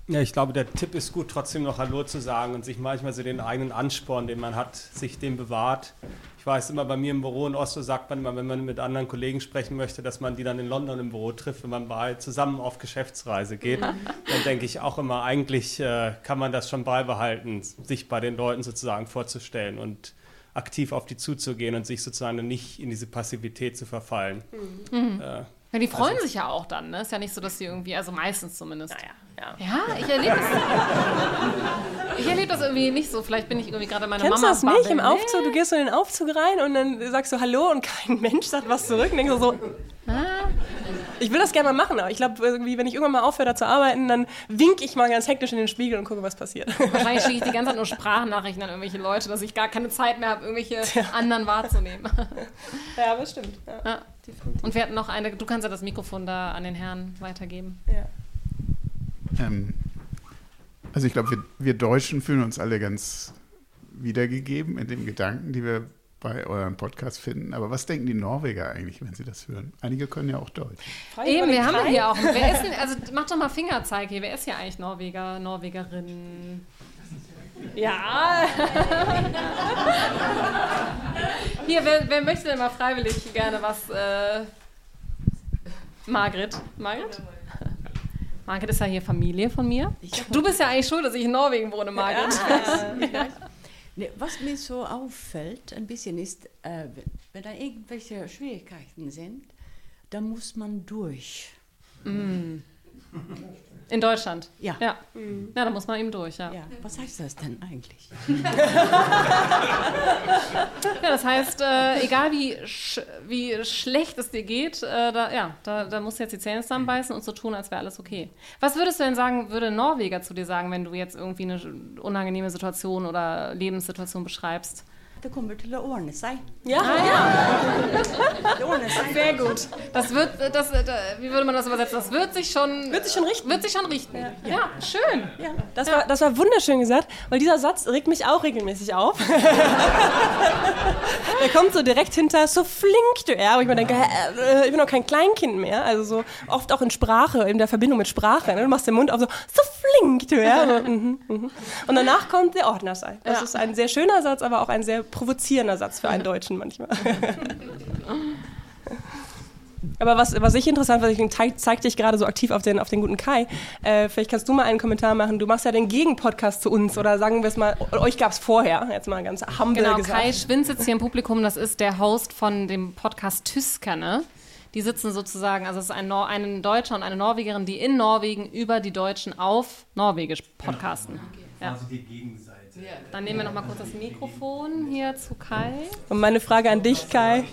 Ja, ich glaube, der Tipp ist gut, trotzdem noch Hallo zu sagen und sich manchmal so den eigenen Ansporn, den man hat, sich den bewahrt. Ich weiß immer, bei mir im Büro in Oslo sagt man immer, wenn man mit anderen Kollegen sprechen möchte, dass man die dann in London im Büro trifft, wenn man bei, zusammen auf Geschäftsreise geht. Dann denke ich auch immer, eigentlich äh, kann man das schon beibehalten, sich bei den Leuten sozusagen vorzustellen und aktiv auf die zuzugehen und sich sozusagen nicht in diese Passivität zu verfallen. Mhm. Äh, ja, die freuen also, sich ja auch dann, ne? Ist ja nicht so, dass sie irgendwie, also meistens zumindest. Naja, ja. Ja, ich erlebe das. ich erlebe das irgendwie nicht so. Vielleicht bin ich irgendwie gerade meine Kennst Mama. Kennst du das nicht im Aufzug? Du gehst in den Aufzug rein und dann sagst du Hallo und kein Mensch sagt was zurück. Und denkst du so, ah. Ich will das gerne mal machen, aber ich glaube, irgendwie, wenn ich irgendwann mal aufhöre, da zu arbeiten, dann wink ich mal ganz hektisch in den Spiegel und gucke, was passiert. Wahrscheinlich schicke ich die ganze Zeit nur Sprachnachrichten an irgendwelche Leute, dass ich gar keine Zeit mehr habe, irgendwelche ja. anderen wahrzunehmen. Ja, aber stimmt. Ja. Ja, und wir hatten noch eine, du kannst ja das Mikrofon da an den Herrn weitergeben. Ja. Ähm, also ich glaube, wir, wir Deutschen fühlen uns alle ganz wiedergegeben in den Gedanken, die wir bei euren Podcast finden. Aber was denken die Norweger eigentlich, wenn sie das hören? Einige können ja auch Deutsch. Eben, wir haben hier auch. Wer ist denn, also mach doch mal Fingerzeig hier. Wer ist hier eigentlich Norweger, Norwegerin? Ja. hier, wer, wer, möchte denn mal freiwillig gerne was? Äh, Margret. Margret? Margret ist ja hier Familie von mir. Du bist ja eigentlich schuld, dass ich in Norwegen wohne, Margret. Ja, Nee, was mir so auffällt, ein bisschen ist, äh, wenn da irgendwelche Schwierigkeiten sind, dann muss man durch. Mm. In Deutschland? Ja. Ja, mhm. ja da muss man eben durch, ja. ja. Was heißt das denn eigentlich? ja, das heißt, äh, egal wie, sch wie schlecht es dir geht, äh, da, ja, da, da musst du jetzt die Zähne zusammenbeißen und so tun, als wäre alles okay. Was würdest du denn sagen, würde Norweger zu dir sagen, wenn du jetzt irgendwie eine unangenehme Situation oder Lebenssituation beschreibst? Det kommer til å ordne seg. Ja, ah, ja. det ordner seg. Sehr gut. Das wird, das, wie würde man das übersetzen? Das wird sich schon, wird sich schon richten. Wird sich schon richten. Ja, ja schön. Ja. Das, War, das war wunderschön gesagt, weil dieser Satz regt mich auch regelmäßig auf. Der kommt so direkt hinter, so flink du er. Aber ich mir denke, äh, ich bin noch kein Kleinkind mehr. Also so oft auch in Sprache, in der Verbindung mit Sprache. Ne? Du machst den Mund auf so, so flink du er. So, mm -hmm, mm Und danach kommt der Ordner sei. Das ist ein sehr schöner Satz, aber auch ein sehr provozierender Satz für einen Deutschen manchmal. Aber was, was ich interessant finde, ich zeig dich gerade so aktiv auf den, auf den guten Kai. Äh, vielleicht kannst du mal einen Kommentar machen. Du machst ja den Gegenpodcast zu uns oder sagen wir es mal, euch gab es vorher, jetzt mal ganz humble genau, gesagt. Kai Schwind sitzt hier im Publikum, das ist der Host von dem Podcast Tyskerne. Die sitzen sozusagen, also es ist ein, Nor ein Deutscher und eine Norwegerin, die in Norwegen über die Deutschen auf Norwegisch podcasten. Ja. Quasi die Gegenseite. Dann nehmen wir noch mal kurz das Mikrofon hier zu Kai. Und meine Frage an dich, Kai.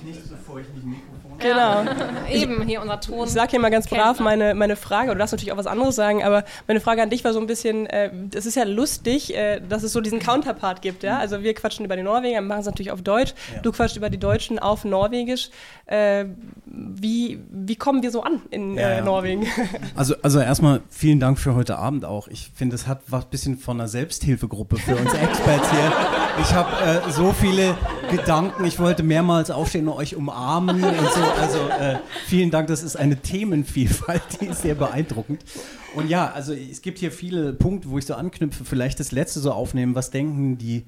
Genau. Ja, eben, hier unser Ton. Ich sage hier mal ganz brav meine, meine Frage, du darfst natürlich auch was anderes sagen, aber meine Frage an dich war so ein bisschen, äh, es ist ja lustig, äh, dass es so diesen Counterpart gibt, ja? Also wir quatschen über die Norweger, machen es natürlich auf Deutsch, ja. du quatschst über die Deutschen auf Norwegisch. Äh, wie, wie kommen wir so an in ja, äh, Norwegen? Also, also erstmal vielen Dank für heute Abend auch. Ich finde, es hat was bisschen von einer Selbsthilfegruppe für uns Experts hier. Ich habe äh, so viele Gedanken. Ich wollte mehrmals aufstehen und euch umarmen und so. Also äh, vielen Dank. Das ist eine Themenvielfalt, die ist sehr beeindruckend. Und ja, also es gibt hier viele Punkte, wo ich so anknüpfe. Vielleicht das letzte so aufnehmen. Was denken die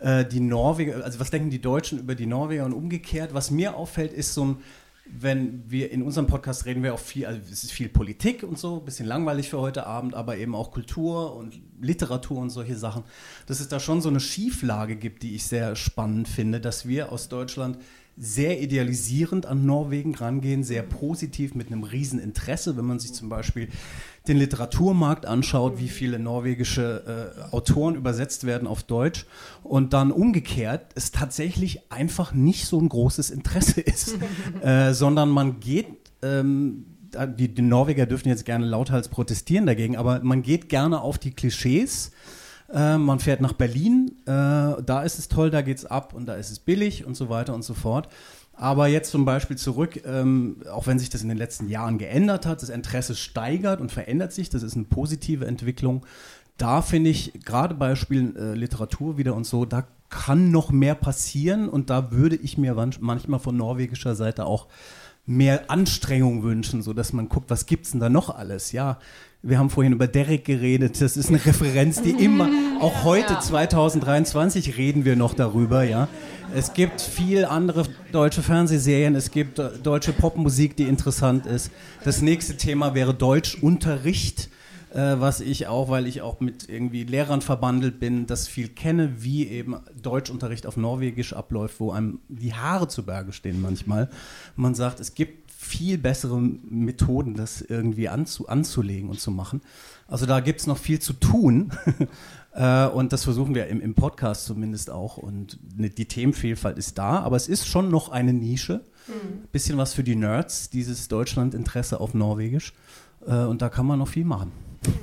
äh, die Norweger, also was denken die Deutschen über die Norweger und umgekehrt? Was mir auffällt, ist so ein wenn wir in unserem Podcast reden wir auch viel, also es ist viel Politik und so, bisschen langweilig für heute Abend, aber eben auch Kultur und Literatur und solche Sachen, dass es da schon so eine Schieflage gibt, die ich sehr spannend finde, dass wir aus Deutschland sehr idealisierend an Norwegen rangehen, sehr positiv mit einem riesen Interesse, wenn man sich zum Beispiel den Literaturmarkt anschaut, wie viele norwegische äh, Autoren übersetzt werden auf Deutsch und dann umgekehrt es tatsächlich einfach nicht so ein großes Interesse ist, äh, sondern man geht ähm, die, die, Norweger dürfen jetzt gerne lauthals protestieren dagegen, aber man geht gerne auf die Klischees. Äh, man fährt nach Berlin, äh, da ist es toll, da geht es ab und da ist es billig und so weiter und so fort. Aber jetzt zum Beispiel zurück, ähm, auch wenn sich das in den letzten Jahren geändert hat, das Interesse steigert und verändert sich, das ist eine positive Entwicklung. Da finde ich gerade Beispiel äh, Literatur wieder und so, da kann noch mehr passieren und da würde ich mir manchmal von norwegischer Seite auch mehr Anstrengung wünschen, sodass man guckt, was gibt es denn da noch alles? Ja, wir haben vorhin über Derek geredet. Das ist eine Referenz, die immer, auch heute ja. 2023 reden wir noch darüber, ja. Es gibt viel andere deutsche Fernsehserien, es gibt äh, deutsche Popmusik, die interessant ist. Das nächste Thema wäre Deutschunterricht, äh, was ich auch, weil ich auch mit irgendwie Lehrern verbandelt bin, das viel kenne, wie eben Deutschunterricht auf Norwegisch abläuft, wo einem die Haare zu Berge stehen manchmal. Man sagt, es gibt viel bessere Methoden, das irgendwie anzu, anzulegen und zu machen. Also da gibt es noch viel zu tun. Äh, und das versuchen wir im, im, Podcast zumindest auch. Und ne, die Themenvielfalt ist da, aber es ist schon noch eine Nische. Mhm. Bisschen was für die Nerds, dieses Deutschland-Interesse auf Norwegisch. Äh, und da kann man noch viel machen.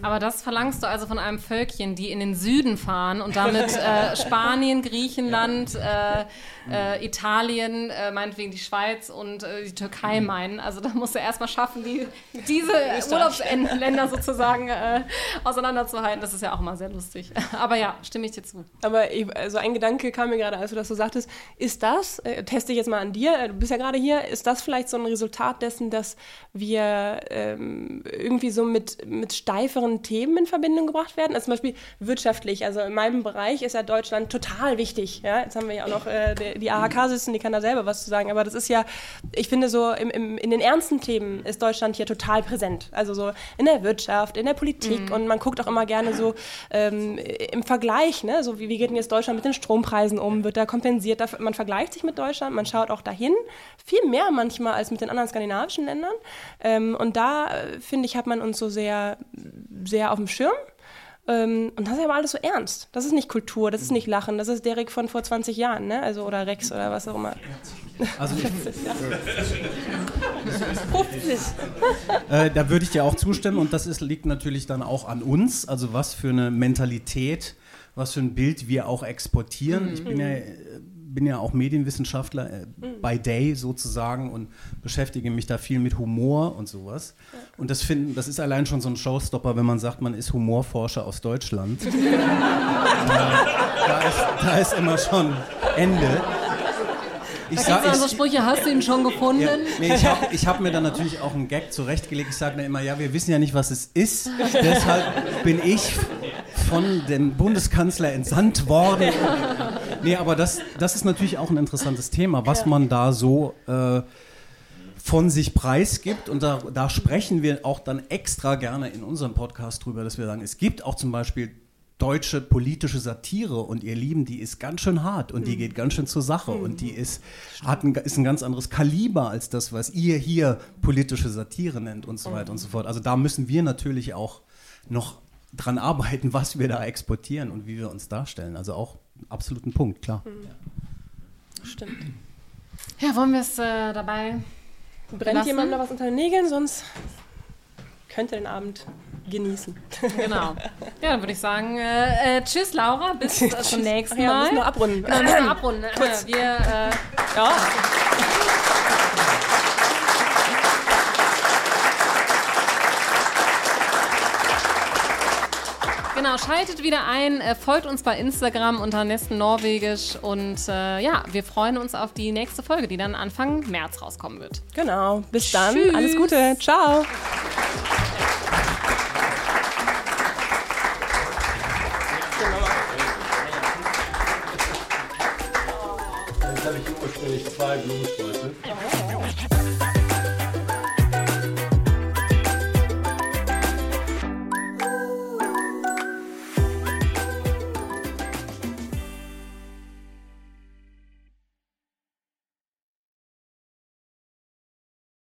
Aber das verlangst du also von einem Völkchen, die in den Süden fahren und damit äh, Spanien, Griechenland, äh, äh, Italien, äh, meinetwegen die Schweiz und äh, die Türkei mhm. meinen. Also da musst du erstmal schaffen, die, diese Urlaubsländer sozusagen äh, auseinanderzuhalten. Das ist ja auch mal sehr lustig. Aber ja, stimme ich dir zu. Aber ich, also ein Gedanke kam mir gerade, als du das so sagtest. Ist das, teste ich jetzt mal an dir, du bist ja gerade hier, ist das vielleicht so ein Resultat dessen, dass wir ähm, irgendwie so mit, mit Stein reiferen Themen in Verbindung gebracht werden. Also zum Beispiel wirtschaftlich. Also in meinem Bereich ist ja Deutschland total wichtig. Ja? Jetzt haben wir ja auch noch äh, die, die AHK sitzen, die kann da selber was zu sagen. Aber das ist ja, ich finde so, im, im, in den ernsten Themen ist Deutschland hier total präsent. Also so in der Wirtschaft, in der Politik. Mhm. Und man guckt auch immer gerne so ähm, im Vergleich, ne? so wie, wie geht denn jetzt Deutschland mit den Strompreisen um? Wird da kompensiert? Man vergleicht sich mit Deutschland, man schaut auch dahin. Viel mehr manchmal als mit den anderen skandinavischen Ländern. Ähm, und da, äh, finde ich, hat man uns so sehr sehr auf dem Schirm. Ähm, und das ist aber alles so ernst. Das ist nicht Kultur, das ist nicht Lachen, das ist Derek von vor 20 Jahren, ne? Also, oder Rex oder was auch immer. Also ich, äh, da würde ich dir auch zustimmen und das ist, liegt natürlich dann auch an uns, also was für eine Mentalität, was für ein Bild wir auch exportieren. Mhm. Ich bin ja äh, bin ja auch Medienwissenschaftler äh, mhm. by day sozusagen und beschäftige mich da viel mit Humor und sowas. Ja. Und das, find, das ist allein schon so ein Showstopper, wenn man sagt, man ist Humorforscher aus Deutschland. äh, da, ist, da ist immer schon Ende. Ich sag, ich, so Sprüche, hast du ihn schon gefunden? Ja, nee, ich habe hab mir dann natürlich auch einen Gag zurechtgelegt. Ich sage dann immer, ja, wir wissen ja nicht, was es ist. Deshalb bin ich von dem Bundeskanzler entsandt worden. Nee, aber das, das ist natürlich auch ein interessantes Thema, was man da so äh, von sich preisgibt. Und da, da sprechen wir auch dann extra gerne in unserem Podcast drüber, dass wir sagen, es gibt auch zum Beispiel deutsche politische Satire und ihr Lieben, die ist ganz schön hart und die mhm. geht ganz schön zur Sache mhm. und die ist, hat ein, ist ein ganz anderes Kaliber als das, was ihr hier politische Satire nennt und so weiter und so fort. Also da müssen wir natürlich auch noch dran arbeiten, was wir da exportieren und wie wir uns darstellen. Also auch absolut ein Punkt, klar. Mhm. Stimmt. Ja, wollen wir es äh, dabei Brennt lassen? jemand noch was unter den Nägeln, sonst könnte den Abend genießen. Genau. Ja, dann würde ich sagen, äh, äh, tschüss Laura, bis äh, zum nächsten Mal. Ja, wir müssen nur abrunden. Genau, wir müssen nur abrunden. Kurz. Wir, äh, ja. Genau, schaltet wieder ein, äh, folgt uns bei Instagram unter Nesten Norwegisch und äh, ja, wir freuen uns auf die nächste Folge, die dann Anfang März rauskommen wird. Genau. Bis dann. Tschüss. Alles Gute. Ciao. Jetzt habe ich ursprünglich zwei Blumensträuße.